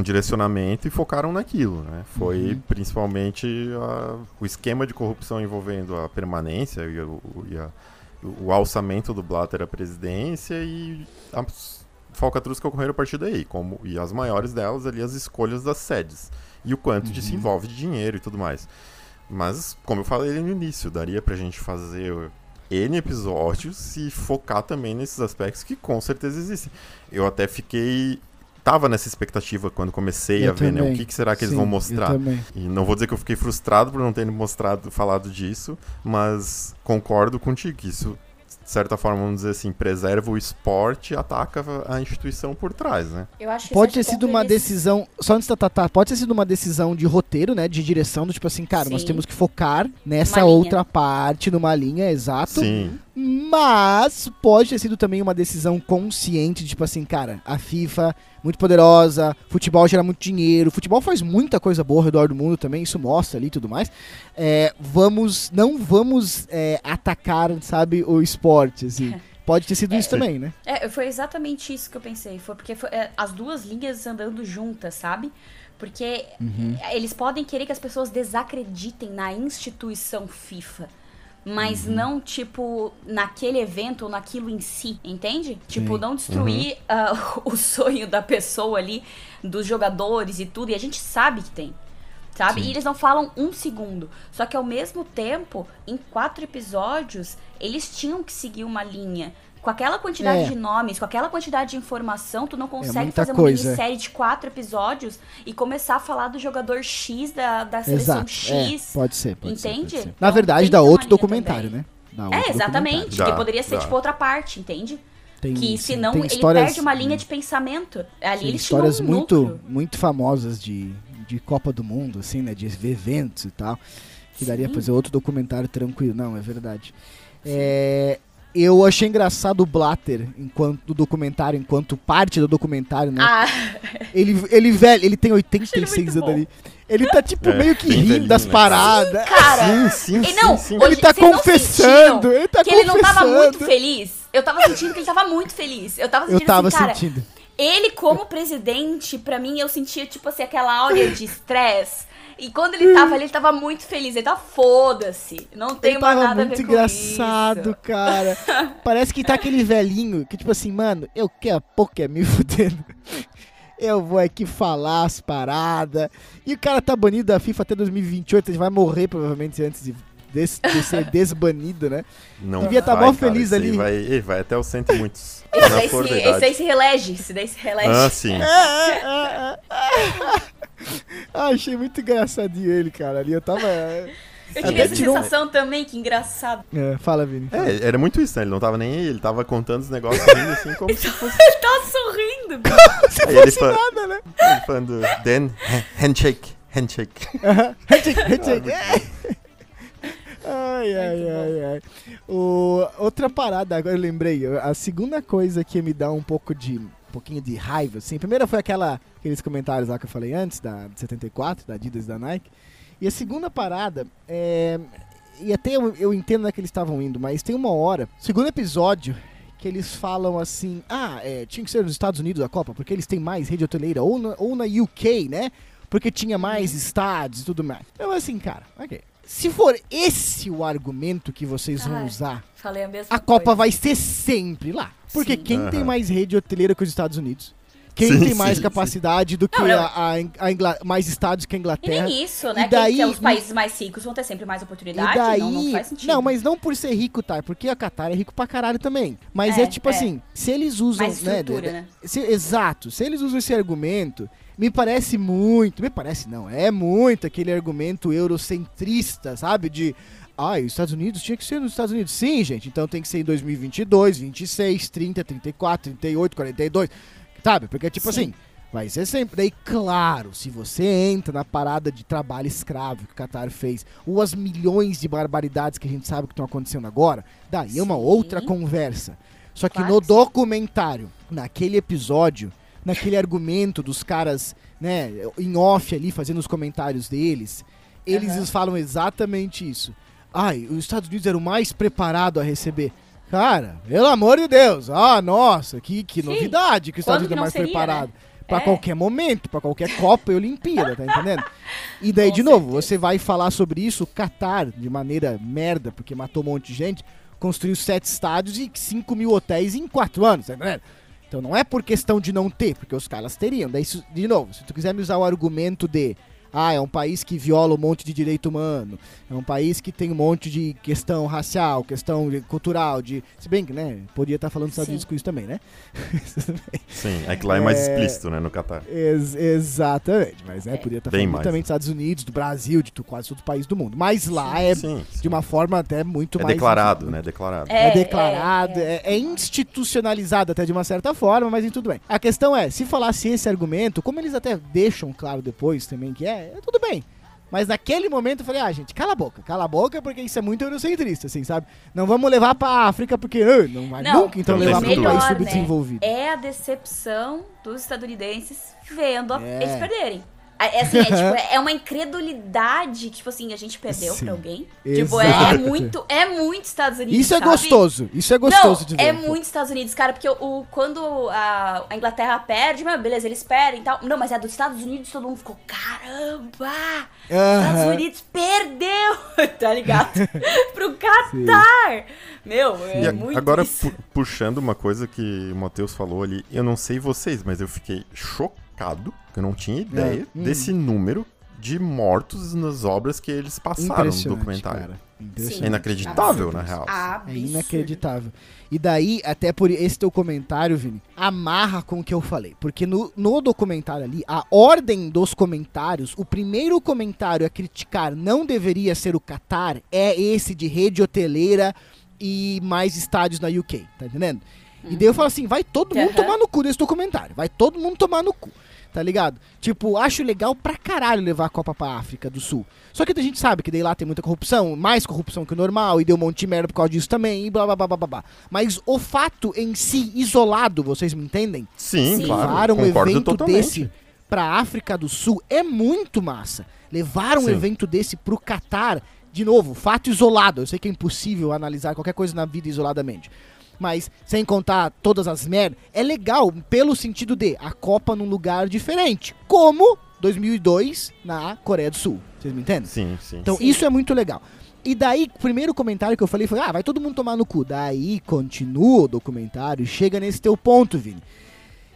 Speaker 2: um direcionamento e focaram naquilo, né? Foi
Speaker 1: Uhum.
Speaker 2: principalmente a- o esquema de corrupção envolvendo a permanência e, o, e a- o alçamento do Blatter à presidência e as falcatruas que ocorreram a partir daí, como, e as maiores delas ali, as escolhas das sedes. E o quanto disso
Speaker 1: Uhum.
Speaker 2: envolve de dinheiro e tudo mais. Mas, como eu falei no início, daria pra gente fazer N episódios e focar também nesses aspectos que com certeza existem. Eu até fiquei. Tava nessa expectativa quando comecei
Speaker 1: Eu
Speaker 2: a ver, né? O
Speaker 1: também.
Speaker 2: que, que será que eles
Speaker 1: Sim,
Speaker 2: vão
Speaker 1: eu
Speaker 2: mostrar?
Speaker 1: também.
Speaker 2: E não vou dizer que eu fiquei frustrado por não terem mostrado, falado disso, mas concordo contigo que isso de certa forma, vamos dizer assim, preserva o esporte e ataca a instituição por trás, né?
Speaker 3: Eu acho que
Speaker 1: Pode ter sido uma
Speaker 3: eles-
Speaker 1: decisão. Só antes da Tatá, pode ter sido uma decisão de roteiro, né? De direção, do tipo assim, cara, nós
Speaker 3: Sim.
Speaker 1: temos que focar nessa
Speaker 3: Uma linha.
Speaker 1: outra parte, numa linha, exato.
Speaker 2: Sim.
Speaker 1: Mas pode ter sido também uma decisão consciente, de, tipo assim, cara, a FIFA, muito poderosa, futebol gera muito dinheiro, futebol faz muita coisa boa ao redor do mundo também, isso mostra ali e tudo mais. É, vamos, não vamos é, atacar, sabe, o esporte, assim. Pode ter sido isso também, né?
Speaker 3: É, foi exatamente isso que eu pensei. Foi porque foi, é, as duas linhas andando juntas, sabe? Porque
Speaker 1: Uhum.
Speaker 3: é, eles podem querer que as pessoas desacreditem na instituição FIFA. Mas
Speaker 1: Uhum.
Speaker 3: não, tipo, naquele evento ou naquilo em si, entende? Tipo,
Speaker 1: Sim.
Speaker 3: não destruir ah, o sonho da pessoa ali, dos jogadores e tudo. E a gente sabe que tem. Sabe?
Speaker 1: Sim.
Speaker 3: E eles não falam um segundo. Só que ao mesmo tempo, em quatro episódios, eles tinham que seguir uma linha. Com aquela quantidade
Speaker 1: É.
Speaker 3: de nomes, com aquela quantidade de informação, tu não consegue
Speaker 1: muita
Speaker 3: fazer uma
Speaker 1: coisa.
Speaker 3: minissérie de quatro episódios e começar a falar do jogador X da, da seleção
Speaker 1: Exato.
Speaker 3: X.
Speaker 1: É, pode ser, pode ser,
Speaker 3: Entende?
Speaker 1: pode ser.
Speaker 3: Então,
Speaker 1: Na verdade,
Speaker 3: tem
Speaker 1: dá
Speaker 3: ter uma
Speaker 1: outro documentário,
Speaker 3: também.
Speaker 1: né? Dá
Speaker 3: É,
Speaker 1: outro
Speaker 3: exatamente.
Speaker 1: documentário.
Speaker 3: Que
Speaker 2: Dá,
Speaker 3: poderia ser
Speaker 2: dá.
Speaker 3: tipo outra parte, entende?
Speaker 1: Tem,
Speaker 3: que
Speaker 1: sim,
Speaker 3: senão
Speaker 1: tem
Speaker 3: ele
Speaker 1: histórias-
Speaker 3: perde uma linha de pensamento. Ali
Speaker 1: Sim,
Speaker 3: eles
Speaker 1: histórias
Speaker 3: um
Speaker 1: muito,
Speaker 3: núcleo.
Speaker 1: muito famosas de, de Copa do Mundo, assim, né? De eventos e tal. Que daria pra fazer outro documentário tranquilo. Não, é verdade. É, eu achei engraçado o Blatter enquanto do documentário, enquanto parte do documentário, né?
Speaker 3: Ah,
Speaker 1: Ele, ele velho, ele tem 86
Speaker 3: Achei ele
Speaker 1: anos ali. Ele tá tipo
Speaker 2: É,
Speaker 1: meio que rindo das
Speaker 2: né?
Speaker 1: paradas.
Speaker 3: cara.
Speaker 2: Sim, sim,
Speaker 3: E
Speaker 2: sim,
Speaker 3: não,
Speaker 2: sim.
Speaker 3: hoje-
Speaker 1: Ele tá confessando, ele tá
Speaker 3: que ele não tava
Speaker 1: confessando.
Speaker 3: muito feliz. Eu tava sentindo que ele tava muito feliz. Eu tava
Speaker 1: Eu
Speaker 3: sentindo
Speaker 1: tava
Speaker 3: assim, cara,
Speaker 1: sentindo.
Speaker 3: ele como presidente, pra mim, eu sentia, tipo assim, aquela áurea de estresse. E quando ele tava ali, ele tava muito feliz. Ele tava foda-se. Não tem
Speaker 1: Ele
Speaker 3: mais nada a
Speaker 1: muito
Speaker 3: ver com
Speaker 1: engraçado,
Speaker 3: isso.
Speaker 1: cara. Parece que tá aquele velhinho que, tipo assim, mano, eu quero pouco é me fudendo. Eu vou aqui falar as paradas. E o cara tá banido da FIFA até 2028. Ele vai morrer provavelmente antes de, des- de ser desbanido, né?
Speaker 2: Não
Speaker 1: Devia tá
Speaker 2: vai,
Speaker 1: mó
Speaker 2: cara,
Speaker 1: feliz
Speaker 2: aí
Speaker 1: ali.
Speaker 2: Vai, ele vai até os cento e muitos. Tá
Speaker 3: Esse daí, se, esse daí se relege. Esse daí se relege.
Speaker 2: Ah, sim.
Speaker 1: Ah, achei muito engraçadinho ele, cara. Ali eu tava.
Speaker 3: eu
Speaker 1: até
Speaker 3: tive essa
Speaker 1: tirou
Speaker 3: sensação também, que engraçado.
Speaker 1: É, fala, Vini. fala.
Speaker 2: É, era muito isso, né? Ele não tava nem aí, ele tava contando os negócios rindo assim como se fosse.
Speaker 3: Ele tava sorrindo.
Speaker 2: Aí ele,
Speaker 1: fosse
Speaker 2: fa-
Speaker 1: nada, né?
Speaker 2: ele falando, then, ha- handshake, handshake.
Speaker 1: Handshake, handshake. Ai, ai, ai, ai. O, outra parada, agora eu lembrei. A segunda coisa que me dá um pouco de. Pouquinho de raiva, assim. Primeira foi aquela, aqueles comentários lá que eu falei antes, da de 74, da Adidas e da Nike. E a segunda parada é. E até eu, eu entendo onde é que eles estavam indo, mas tem uma hora, segundo episódio, que eles falam assim: ah, é, tinha que ser nos Estados Unidos a Copa, porque eles têm mais rede hoteleira, ou na, ou na UK, né? Porque tinha mais estádios e tudo mais. Então, assim, cara, ok. Se for esse o argumento que vocês vão
Speaker 3: Ai,
Speaker 1: usar,
Speaker 3: Falei a mesma
Speaker 1: a Copa
Speaker 3: coisa.
Speaker 1: vai ser sempre lá. Porque
Speaker 3: Sim.
Speaker 1: quem tem
Speaker 2: Aham.
Speaker 1: mais rede hoteleira que os Estados Unidos? Quem
Speaker 2: Sim,
Speaker 1: tem mais
Speaker 2: sim,
Speaker 1: capacidade do que
Speaker 3: Não, não.
Speaker 1: a, a, a Ingla- mais estádios que a
Speaker 3: E
Speaker 1: Inglaterra?
Speaker 3: nem isso, né?
Speaker 1: E
Speaker 3: Que-
Speaker 1: daí-
Speaker 3: que, os países mais ricos vão ter sempre mais
Speaker 1: E
Speaker 3: oportunidade.
Speaker 1: daí.
Speaker 3: não, não faz sentido.
Speaker 1: mas não por ser rico, tá? Porque a Qatar é rico pra caralho também. Mas é,
Speaker 3: É,
Speaker 1: tipo
Speaker 3: é.
Speaker 1: assim, se eles usam.
Speaker 3: Mais
Speaker 1: né, de-
Speaker 3: né?
Speaker 1: se- exato. Se eles usam esse argumento, me parece muito. Me parece não, é muito aquele argumento eurocentrista, sabe? De. Ah, os Estados Unidos tinha que ser nos Estados Unidos. Sim, gente. Então tem que ser em 2022, 26, 30, 34, 38, 42. Sabe? Porque, tipo
Speaker 3: Sim.
Speaker 1: assim, vai ser sempre. Daí, claro, se você entra na parada de trabalho escravo que o Qatar fez, ou as milhões de barbaridades que a gente sabe que estão acontecendo agora, daí é uma outra conversa. Só que
Speaker 3: Claro
Speaker 1: no documentário, naquele episódio, naquele argumento dos caras, né, em off ali, fazendo os comentários deles, eles
Speaker 3: Aham.
Speaker 1: falam exatamente isso. Ai, os Estados Unidos era o mais preparado a receber. Cara, pelo amor de Deus, ah, nossa, que, que
Speaker 3: Sim.
Speaker 1: novidade que os Estados
Speaker 3: Quando
Speaker 1: Unidos é mais
Speaker 3: seria,
Speaker 1: preparado.
Speaker 3: né?
Speaker 1: Pra
Speaker 3: É.
Speaker 1: qualquer momento, pra qualquer Copa e Olimpíada, tá entendendo? E daí,
Speaker 3: Com
Speaker 1: de novo,
Speaker 3: certeza.
Speaker 1: você vai falar sobre isso, o Qatar, de maneira merda, porque matou um monte de gente, construiu sete estádios e 5 mil hotéis em quatro anos, tá entendendo? Então não é por questão de não ter, porque os caras teriam. Daí, de novo, se tu quiser me usar o argumento de Ah, é um país que viola um monte de direito humano. É um país que tem um monte de questão racial, questão cultural, de. Se bem que, né? Podia estar falando dos Estados
Speaker 3: Sim.
Speaker 1: Unidos com isso também, né?
Speaker 2: Sim, é que lá é mais
Speaker 1: É.
Speaker 2: explícito, né, no Catar.
Speaker 1: Ex- exatamente, mas é,
Speaker 3: É.
Speaker 1: podia estar
Speaker 2: Bem
Speaker 1: falando
Speaker 2: mais,
Speaker 1: também
Speaker 2: né?
Speaker 1: dos Estados Unidos, do Brasil, de quase todo país do mundo. Mas lá é
Speaker 2: Sim, sim.
Speaker 1: de uma forma até muito
Speaker 2: É
Speaker 1: mais.
Speaker 2: declarado, né? Declarado.
Speaker 1: É,
Speaker 3: É,
Speaker 1: declarado,
Speaker 3: é,
Speaker 1: é, é institucionalizado até de uma certa forma, mas em tudo bem. A questão é, se falasse esse argumento, como eles até deixam claro depois também que é, é tudo bem. Mas naquele momento eu falei, ah, gente, cala a boca, cala a boca, porque isso é muito eurocentrista, assim, sabe? Não vamos levar pra África, porque ah, não vai
Speaker 3: Não,
Speaker 1: nunca, então
Speaker 2: Não
Speaker 1: levar pra um país
Speaker 3: né?
Speaker 1: subdesenvolvido.
Speaker 3: É a decepção dos estadunidenses vendo
Speaker 1: É.
Speaker 3: eles perderem. É, é assim, é, tipo, é uma incredulidade que, tipo assim, a gente perdeu
Speaker 1: Sim.
Speaker 3: pra alguém. Tipo, é, é muito, é muito Estados Unidos,
Speaker 1: Isso é
Speaker 3: sabe?
Speaker 1: gostoso, isso é gostoso
Speaker 3: não,
Speaker 1: de ver.
Speaker 3: é muito Estados Unidos, cara, porque o, quando a, a Inglaterra perde, mas beleza, eles perdem e tal. Não, mas a dos Estados Unidos todo mundo ficou, caramba! Estados. Unidos perdeu, tá ligado? Pro Qatar! Meu, é
Speaker 2: E
Speaker 3: muito
Speaker 2: agora,
Speaker 3: isso.
Speaker 2: pu- puxando uma coisa que o Matheus falou ali, eu não sei vocês, mas eu fiquei chocado, que eu não tinha ideia
Speaker 1: hum.
Speaker 2: desse número de mortos nas obras que eles passaram no documentário.
Speaker 1: cara.
Speaker 3: Sim.
Speaker 2: É inacreditável,
Speaker 3: Absurdo.
Speaker 2: na real.
Speaker 1: É inacreditável. E daí, até por esse teu comentário, Vini, amarra com o que eu falei. Porque no, no documentário ali, a ordem dos comentários, o primeiro comentário a criticar não deveria ser o Qatar, é esse de rede hoteleira e mais estádios na UK, tá entendendo? E daí eu falo assim, vai todo mundo tomar no cu desse documentário. Vai todo mundo tomar no cu. Tá ligado? Tipo, acho legal pra caralho levar a Copa pra África do Sul. Só que a gente sabe que daí lá tem muita corrupção, mais corrupção que o normal, e deu um monte de merda por causa disso também, e blá blá blá blá blá. blá. Mas o fato em si, isolado, vocês me entendem?
Speaker 2: Sim,
Speaker 3: Sim.
Speaker 2: claro.
Speaker 1: Levar um
Speaker 2: concordo
Speaker 1: evento
Speaker 2: totalmente.
Speaker 1: desse pra África do Sul é muito massa. Levar um
Speaker 2: Sim.
Speaker 1: evento desse pro Catar, de novo, fato isolado. Eu sei que é impossível analisar qualquer coisa na vida isoladamente. Mas, sem contar todas as merdas, é legal pelo sentido de a Copa num lugar diferente. Como 2002 na Coreia do Sul. Vocês me entendem?
Speaker 2: Sim, sim.
Speaker 1: Então
Speaker 3: Sim.
Speaker 1: isso é muito legal. E daí, o primeiro comentário que eu falei foi: ah, vai todo mundo tomar no cu. Daí continua o documentário e chega nesse teu ponto, Vini.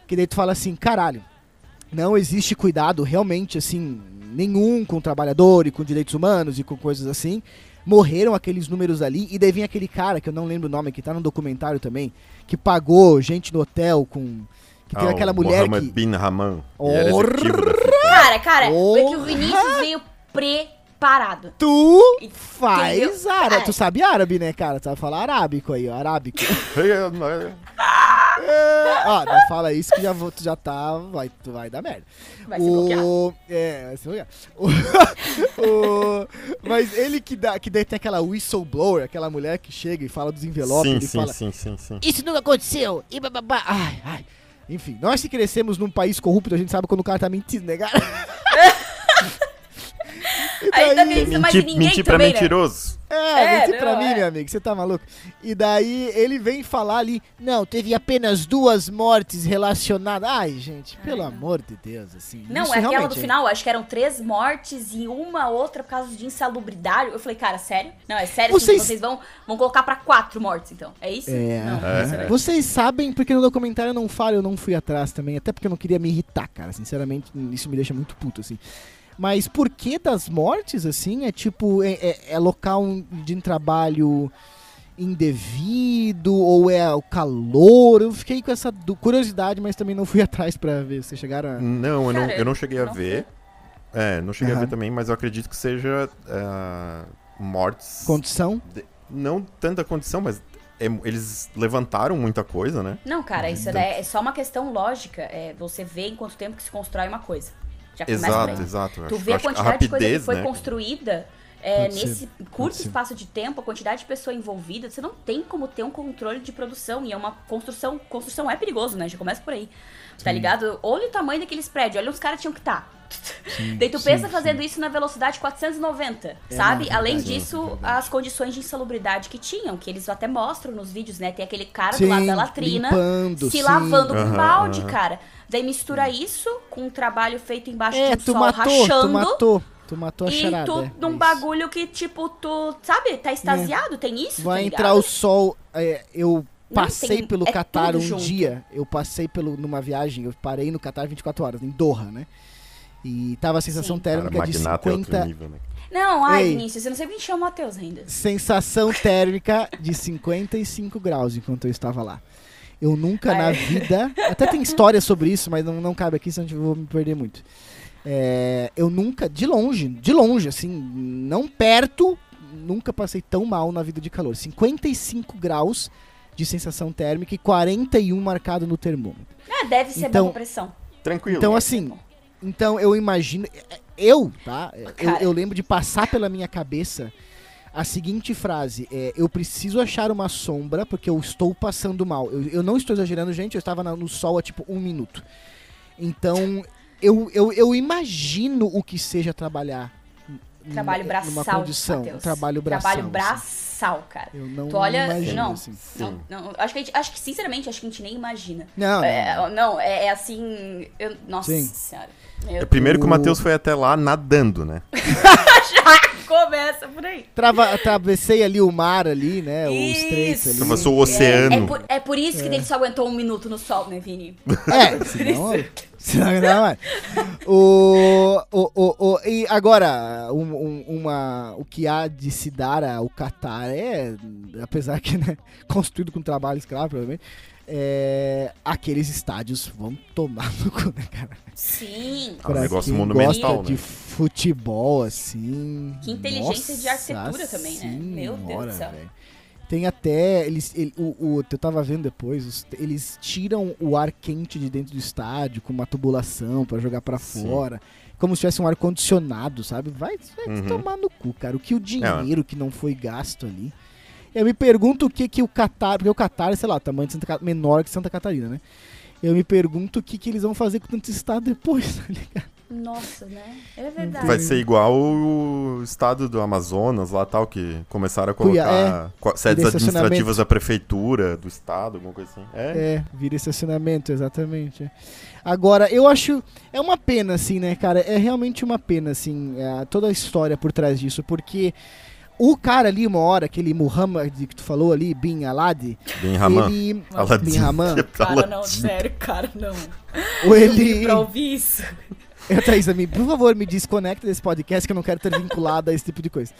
Speaker 1: Que daí tu fala assim: caralho, não existe cuidado realmente assim, nenhum com o trabalhador e com direitos humanos e com coisas assim. Morreram aqueles números ali, e daí vem aquele cara, que eu não lembro o nome, que tá no documentário também, que pagou gente no hotel com. Que tem
Speaker 2: Ah,
Speaker 1: aquela mulher
Speaker 2: Mohammed
Speaker 1: que.
Speaker 2: bin Haman.
Speaker 3: Cara, cara, é que o Vinícius veio preparado.
Speaker 1: Tu faz árabe.
Speaker 3: É.
Speaker 1: Tu sabe árabe, né, cara? Tu sabe falar arábico aí, ó. Arábico. ó, não fala isso que já, vou- tu já tá. Vai, tu vai dar merda.
Speaker 3: Vai
Speaker 1: o, É, vai ser. O, o- mas ele que dá, que daí tem aquela whistleblower, aquela mulher que chega e fala dos envelopes,
Speaker 2: Sim,
Speaker 1: ele
Speaker 2: sim,
Speaker 1: fala.
Speaker 2: sim, sim, sim.
Speaker 1: Isso nunca aconteceu! E bababá. Ai, ai. Enfim, nós que crescemos num país corrupto, a gente sabe quando o cara tá mentindo, né, cara? E
Speaker 3: Aí
Speaker 1: daí-
Speaker 3: mais de
Speaker 2: Mentir,
Speaker 3: ninguém
Speaker 2: mentir pra
Speaker 3: também, né?
Speaker 2: mentiroso.
Speaker 1: É,
Speaker 3: É,
Speaker 1: mentir pra mim,
Speaker 3: é.
Speaker 1: meu amigo, você tá maluco? E daí ele vem falar ali, não, teve apenas duas mortes relacionadas. Ai, gente, pelo amor de Deus, assim.
Speaker 3: Não,
Speaker 1: isso
Speaker 3: é aquela do final, acho que eram três mortes e uma outra por causa de insalubridade. Eu falei, cara, sério? Não, é sério que
Speaker 1: Vocês-
Speaker 3: vocês vão, vão colocar pra quatro mortes, então. É isso?
Speaker 1: É.
Speaker 3: Não,
Speaker 2: É.
Speaker 3: isso é-
Speaker 1: Vocês sabem, porque no documentário eu não falo, eu não fui atrás também, até porque eu não queria me irritar, cara. Sinceramente, isso me deixa muito puto, assim. Mas por que das mortes, assim? É tipo, é, é- é local de um trabalho indevido ou é o calor? Eu fiquei com essa curiosidade, mas também não fui atrás pra ver. Vocês chegaram a.
Speaker 2: Não, eu não, eu não cheguei a
Speaker 3: não
Speaker 2: ver. É, não cheguei a
Speaker 1: Aham.
Speaker 2: ver também, mas eu acredito que seja ah, mortes.
Speaker 1: Condição?
Speaker 2: de- Não tanta condição, mas é- eles levantaram muita coisa, né?
Speaker 3: Não, cara, isso daí é só uma questão lógica. É você vê em quanto tempo que se constrói uma coisa. Já começa por
Speaker 2: Exato, exato.
Speaker 3: Tu vê a
Speaker 2: acho que
Speaker 3: quantidade de coisa que
Speaker 2: rapidez,
Speaker 3: foi
Speaker 2: né?
Speaker 3: construída é,
Speaker 1: ser,
Speaker 3: nesse
Speaker 1: pode
Speaker 3: curto
Speaker 1: ser.
Speaker 3: espaço de tempo, a quantidade de pessoa envolvida, você não tem como ter um controle de produção. E é uma construção. Construção é perigoso, né? Já começa por aí. Tá ligado? Olha o tamanho daqueles prédios, olha onde os caras tinham que estar. Daí tu
Speaker 1: sim,
Speaker 3: pensa
Speaker 1: sim.
Speaker 3: fazendo isso na velocidade 490,
Speaker 1: É,
Speaker 3: sabe?
Speaker 1: não,
Speaker 3: Além
Speaker 1: verdade,
Speaker 3: disso,
Speaker 2: verdade.
Speaker 3: as condições de insalubridade que tinham, que eles até mostram nos vídeos, né? Tem aquele cara
Speaker 1: Sim,
Speaker 3: do lado da latrina
Speaker 1: limpando,
Speaker 3: se
Speaker 1: sim.
Speaker 3: lavando com balde, cara. Daí mistura isso com um trabalho feito embaixo
Speaker 1: É,
Speaker 3: de um
Speaker 1: tu
Speaker 3: sol
Speaker 1: matou,
Speaker 3: rachando.
Speaker 1: tu matou. Tu matou a
Speaker 3: E
Speaker 1: charada.
Speaker 3: tu,
Speaker 1: é,
Speaker 3: num
Speaker 1: é
Speaker 3: bagulho que, tipo, tu, sabe, tá extasiado, tem isso,
Speaker 1: Vai
Speaker 3: tá
Speaker 1: entrar o sol. é, eu passei
Speaker 3: tem-
Speaker 1: pelo
Speaker 3: é
Speaker 1: Catar um
Speaker 3: junto.
Speaker 1: dia. Eu passei pelo, numa viagem. Eu parei no Catar 24 horas, em Doha, né? E tava a sensação
Speaker 3: Sim.
Speaker 2: Cara,
Speaker 1: térmica de
Speaker 2: é outro
Speaker 1: 50.
Speaker 2: nível, né?
Speaker 3: Não, ai,
Speaker 1: Ei.
Speaker 3: Vinícius, você não sabe quem chama o Matheus ainda.
Speaker 1: Sensação térmica de 55 graus enquanto eu estava lá. Eu nunca na vida. Até tem história sobre isso, mas não, não cabe aqui, senão eu vou me perder muito. É, eu nunca, de longe, de longe, assim, não perto, nunca passei tão mal na vida de calor. 55 graus de sensação térmica e 41 marcado no termômetro.
Speaker 3: Ah, deve ser
Speaker 1: Então-
Speaker 3: boa pressão.
Speaker 2: Tranquilo.
Speaker 1: Então, assim, então eu imagino. Eu, tá? Eu, eu lembro de passar pela minha cabeça a seguinte frase: é, Eu preciso achar uma sombra porque eu estou passando mal. Eu, eu não estou exagerando, gente, eu estava no sol há tipo um minuto. Então, eu, eu, eu imagino o que seja trabalhar.
Speaker 3: Trabalho
Speaker 1: numa
Speaker 3: braçal,
Speaker 1: condição.
Speaker 3: Matheus.
Speaker 1: Trabalho braçal.
Speaker 3: Trabalho
Speaker 1: assim.
Speaker 3: braçal, cara.
Speaker 1: Eu não
Speaker 3: Tu olha,
Speaker 1: imagino,
Speaker 3: não,
Speaker 1: assim.
Speaker 3: não, não, acho que, a gente- acho que, sinceramente, acho que a gente nem imagina.
Speaker 1: Não, não,
Speaker 3: É, não, é, é assim, eu- nossa
Speaker 1: Sim.
Speaker 3: senhora.
Speaker 2: É
Speaker 3: Eu,
Speaker 2: primeiro que o
Speaker 1: O-
Speaker 2: Matheus foi até lá nadando, né?
Speaker 3: já começa por aí.
Speaker 1: Trava, atravessei ali o mar ali, né? O estreito
Speaker 3: Isso.
Speaker 1: ali.
Speaker 2: Atravessou o
Speaker 3: É,
Speaker 2: oceano.
Speaker 3: é por, é por isso que ele só aguentou um minuto no sol, né, Vini?
Speaker 1: É, senão, senão não, é. O, o, o, o, e agora, um, um- uma, o que há de se dar ao Qatar é, apesar que, né, construído com trabalho escravo, provavelmente, é, aqueles estádios vão tomar no cu, né, cara?
Speaker 3: Sim.
Speaker 2: Ah, um
Speaker 1: Pra
Speaker 2: negócio monumental,
Speaker 1: gosta
Speaker 2: né?
Speaker 1: de futebol, assim...
Speaker 3: Que inteligência de
Speaker 1: nossa
Speaker 3: arquitetura também, né? Meu Deus do céu.
Speaker 1: velho. Tem até. Eles, ele- o, o- eu tava vendo depois, os- eles tiram o ar quente de dentro do estádio com uma tubulação pra jogar pra
Speaker 2: Sim.
Speaker 1: fora. Como se tivesse um ar-condicionado, sabe? Vai, vai
Speaker 2: Uhum.
Speaker 1: tomar no cu, cara. O que o dinheiro que não foi gasto ali. Eu me pergunto o que que o Qatar. Porque o Qatar, sei lá, tamanho de Santa, menor que Santa Catarina, né? Eu me pergunto o que, que eles vão fazer com tanto estado depois, tá ligado?
Speaker 3: Nossa, né? É verdade.
Speaker 2: Vai ser igual o estado do Amazonas lá tal, que começaram a colocar co- sedes administrativas da prefeitura, do estado, alguma coisa assim. É,
Speaker 1: É, vira estacionamento, exatamente. é. Agora, eu acho. É uma pena, assim, né, cara? É realmente uma pena, assim, é, toda a história por trás disso, porque o cara ali, uma hora, aquele Muhammad que tu falou ali, Bin Alad,
Speaker 2: Bin Raman.
Speaker 1: ele.
Speaker 2: Aladdin.
Speaker 1: Bin Raman,
Speaker 3: Cara, não, sério, cara, não.
Speaker 1: ou ele.
Speaker 3: Pra ouvir isso.
Speaker 1: Eu, Thaís, me, por favor, me desconecta desse podcast que eu não quero ter vinculado a esse tipo de coisa.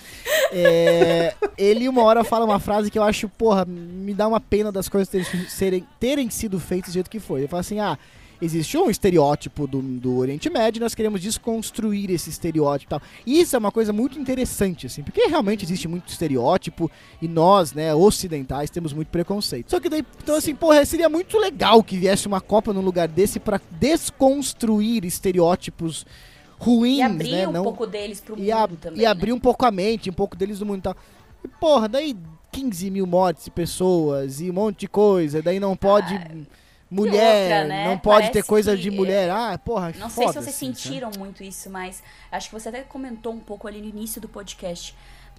Speaker 1: É, ele, uma hora, fala uma frase que eu acho, porra, me dá uma pena das coisas terem, serem- terem sido feitas do jeito que foi. Ele fala assim: ah, existe um estereótipo do, do Oriente Médio e nós queremos desconstruir esse estereótipo e tal. E isso é uma coisa muito interessante, assim, porque realmente existe muito estereótipo e nós, né, ocidentais, temos muito preconceito. Só que daí, então assim, porra, seria muito legal que viesse uma Copa num lugar desse pra desconstruir estereótipos ruins,
Speaker 3: E abrir
Speaker 1: né?
Speaker 3: um
Speaker 1: não,
Speaker 3: pouco deles pro
Speaker 1: e,
Speaker 3: mundo também.
Speaker 1: e abrir
Speaker 3: né?
Speaker 1: um pouco a mente, um pouco deles do mundo e tal. E porra, daí 15 mil mortes de pessoas e um monte de coisa, daí não pode. Mulher,
Speaker 3: outra, né?
Speaker 1: não pode ter
Speaker 3: Parece
Speaker 1: coisa
Speaker 3: que-
Speaker 1: de mulher. Ah, porra,
Speaker 3: Não sei se vocês
Speaker 1: sabe?
Speaker 3: sentiram muito isso, mas acho que você até comentou um pouco ali no início do podcast.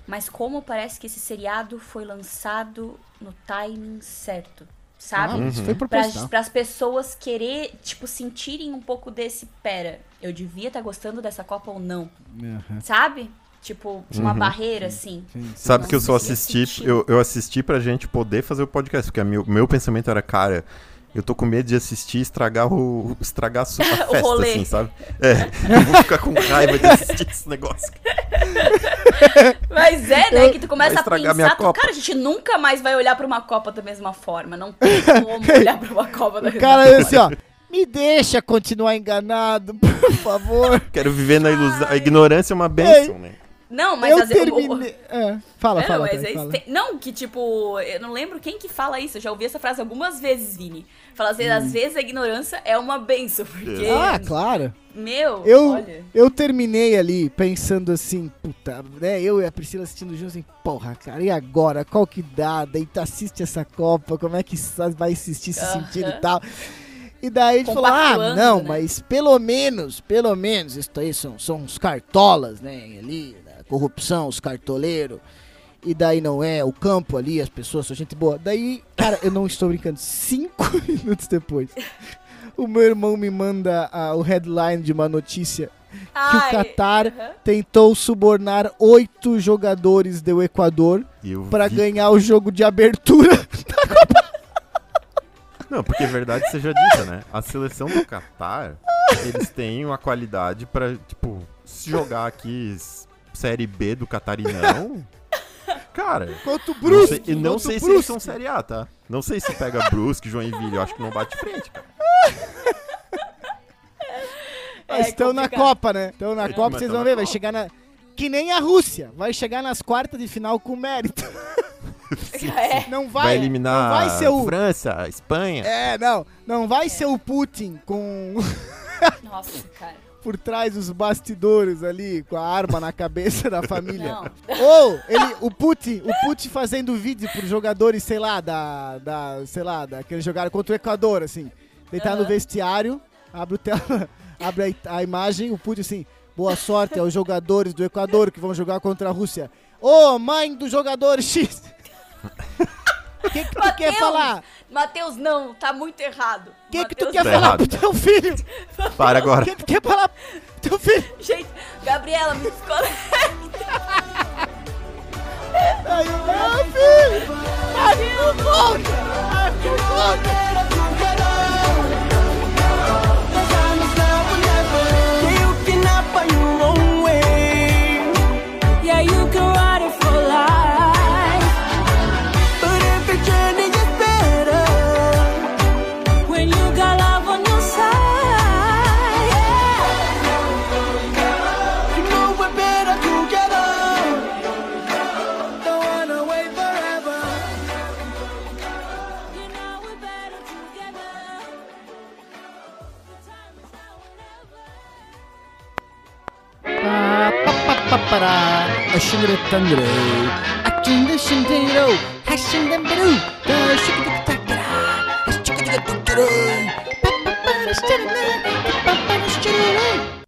Speaker 3: Mas como parece que esse seriado foi lançado no timing certo,
Speaker 1: Ah,
Speaker 3: sabe?
Speaker 1: mas isso foi
Speaker 3: Para as pessoas querer, tipo, sentirem um pouco desse, pera, eu devia estar gostando dessa Copa ou não,
Speaker 1: Aham,
Speaker 3: sabe? Tipo, uma
Speaker 2: Uhum.
Speaker 3: barreira, assim.
Speaker 1: sim, sim.
Speaker 2: Sabe que eu só assisti, eu, eu assisti pra gente poder fazer o podcast, porque a meu, meu pensamento era, cara, eu tô com medo de assistir e estragar o. estragar a, su- a
Speaker 3: O
Speaker 2: festa,
Speaker 3: rolê.
Speaker 2: assim, sabe? É, eu vou ficar com raiva de assistir esse negócio.
Speaker 3: Mas é, né? Que tu começa a
Speaker 2: estragar minha
Speaker 3: pensar, tu,
Speaker 2: Copa.
Speaker 3: cara, a gente nunca mais vai olhar pra uma Copa da mesma forma. Não tem como olhar pra uma Copa da mesma
Speaker 1: cara é assim, ó. Me deixa continuar enganado, por favor.
Speaker 2: Quero viver na ilusão. A ignorância é uma benção, né?
Speaker 3: Não, mas
Speaker 1: eu
Speaker 3: às vezes. o-
Speaker 1: terminei. É, fala,
Speaker 3: É,
Speaker 1: fala.
Speaker 3: mas
Speaker 1: Thaís,
Speaker 3: aí
Speaker 1: fala.
Speaker 3: não, que tipo, eu não lembro quem que fala isso. Eu já ouvi essa frase algumas vezes, Vini. Fala assim, às vezes a ignorância é uma benção, porque.
Speaker 1: Hum. Ah, claro.
Speaker 3: Meu,
Speaker 1: Eu,
Speaker 3: olha.
Speaker 1: eu terminei ali pensando assim, puta, né? Eu e a Priscila assistindo juntos assim, porra, cara, e agora? Qual que dá? Daí tu assiste essa Copa, como é que vai assistir se
Speaker 3: Aham.
Speaker 1: sentindo e tal? E daí a gente falou, ah, não,
Speaker 3: né?
Speaker 1: mas pelo menos, pelo menos, isso aí são, são os cartolas, né? Ali, corrupção, os cartoleiros. E daí não é, o campo ali, as pessoas são gente boa. Daí, cara, eu não estou brincando, cinco minutos depois, o meu irmão me manda o headline de uma notícia que o
Speaker 3: Ai,
Speaker 1: Qatar
Speaker 3: aham.
Speaker 1: tentou subornar oito jogadores do Equador
Speaker 2: vi-
Speaker 1: ganhar o jogo de abertura.
Speaker 2: Não, porque é verdade seja dita, né? A seleção do Catar eles têm uma qualidade pra, tipo, se jogar aqui Série B do Catarinão. Cara,
Speaker 1: Contra o
Speaker 2: não
Speaker 1: Brusque.
Speaker 2: sei, e não
Speaker 1: contra o
Speaker 2: sei se eles são Série A, tá? Não sei se pega Brusque, Joinville, eu acho que não bate frente, cara.
Speaker 1: Mas
Speaker 3: É
Speaker 1: estão na. Copa, né? Estão na Copa,
Speaker 2: mas
Speaker 1: vocês vão ver, vai
Speaker 2: Copa.
Speaker 1: chegar na... Que nem a Rússia, vai chegar nas quartas de final com mérito.
Speaker 3: É.
Speaker 1: Não vai,
Speaker 2: Vai eliminar
Speaker 1: não vai ser o...
Speaker 2: França, Espanha.
Speaker 1: É, não, não vai ser o Putin com
Speaker 3: Nossa, cara.
Speaker 1: Por trás dos bastidores ali, com a arma na cabeça da família.
Speaker 3: Não.
Speaker 1: Ou ele, o Putin, o Putin fazendo vídeo pros jogadores, sei lá, da, da sei lá, daqueles jogaram contra o Equador, assim. Ele tá no vestiário, abre o tela, abre a, a imagem, o Putin assim, boa sorte aos jogadores do Equador que vão jogar contra a Rússia. Ô, mãe do jogador X! O que, que tu quer
Speaker 3: Mateus!
Speaker 1: falar?
Speaker 3: Matheus, não, tá muito errado.
Speaker 1: O que, que tu quer
Speaker 2: Tá
Speaker 1: falar
Speaker 2: errado.
Speaker 1: pro teu filho?
Speaker 2: Para
Speaker 1: O
Speaker 2: agora.
Speaker 1: que tu quer falar pro teu filho?
Speaker 3: Gente, Gabriela, me desconecta.
Speaker 1: Aí, meu filho! Aí, não volta! Aí, não volta! para aşınır ettendir. Açındı şindiro, haşinden beru, da şıkı tıkı taktara, haşıkı tıkı taktara. Pappa para şırına, pappa para şırına.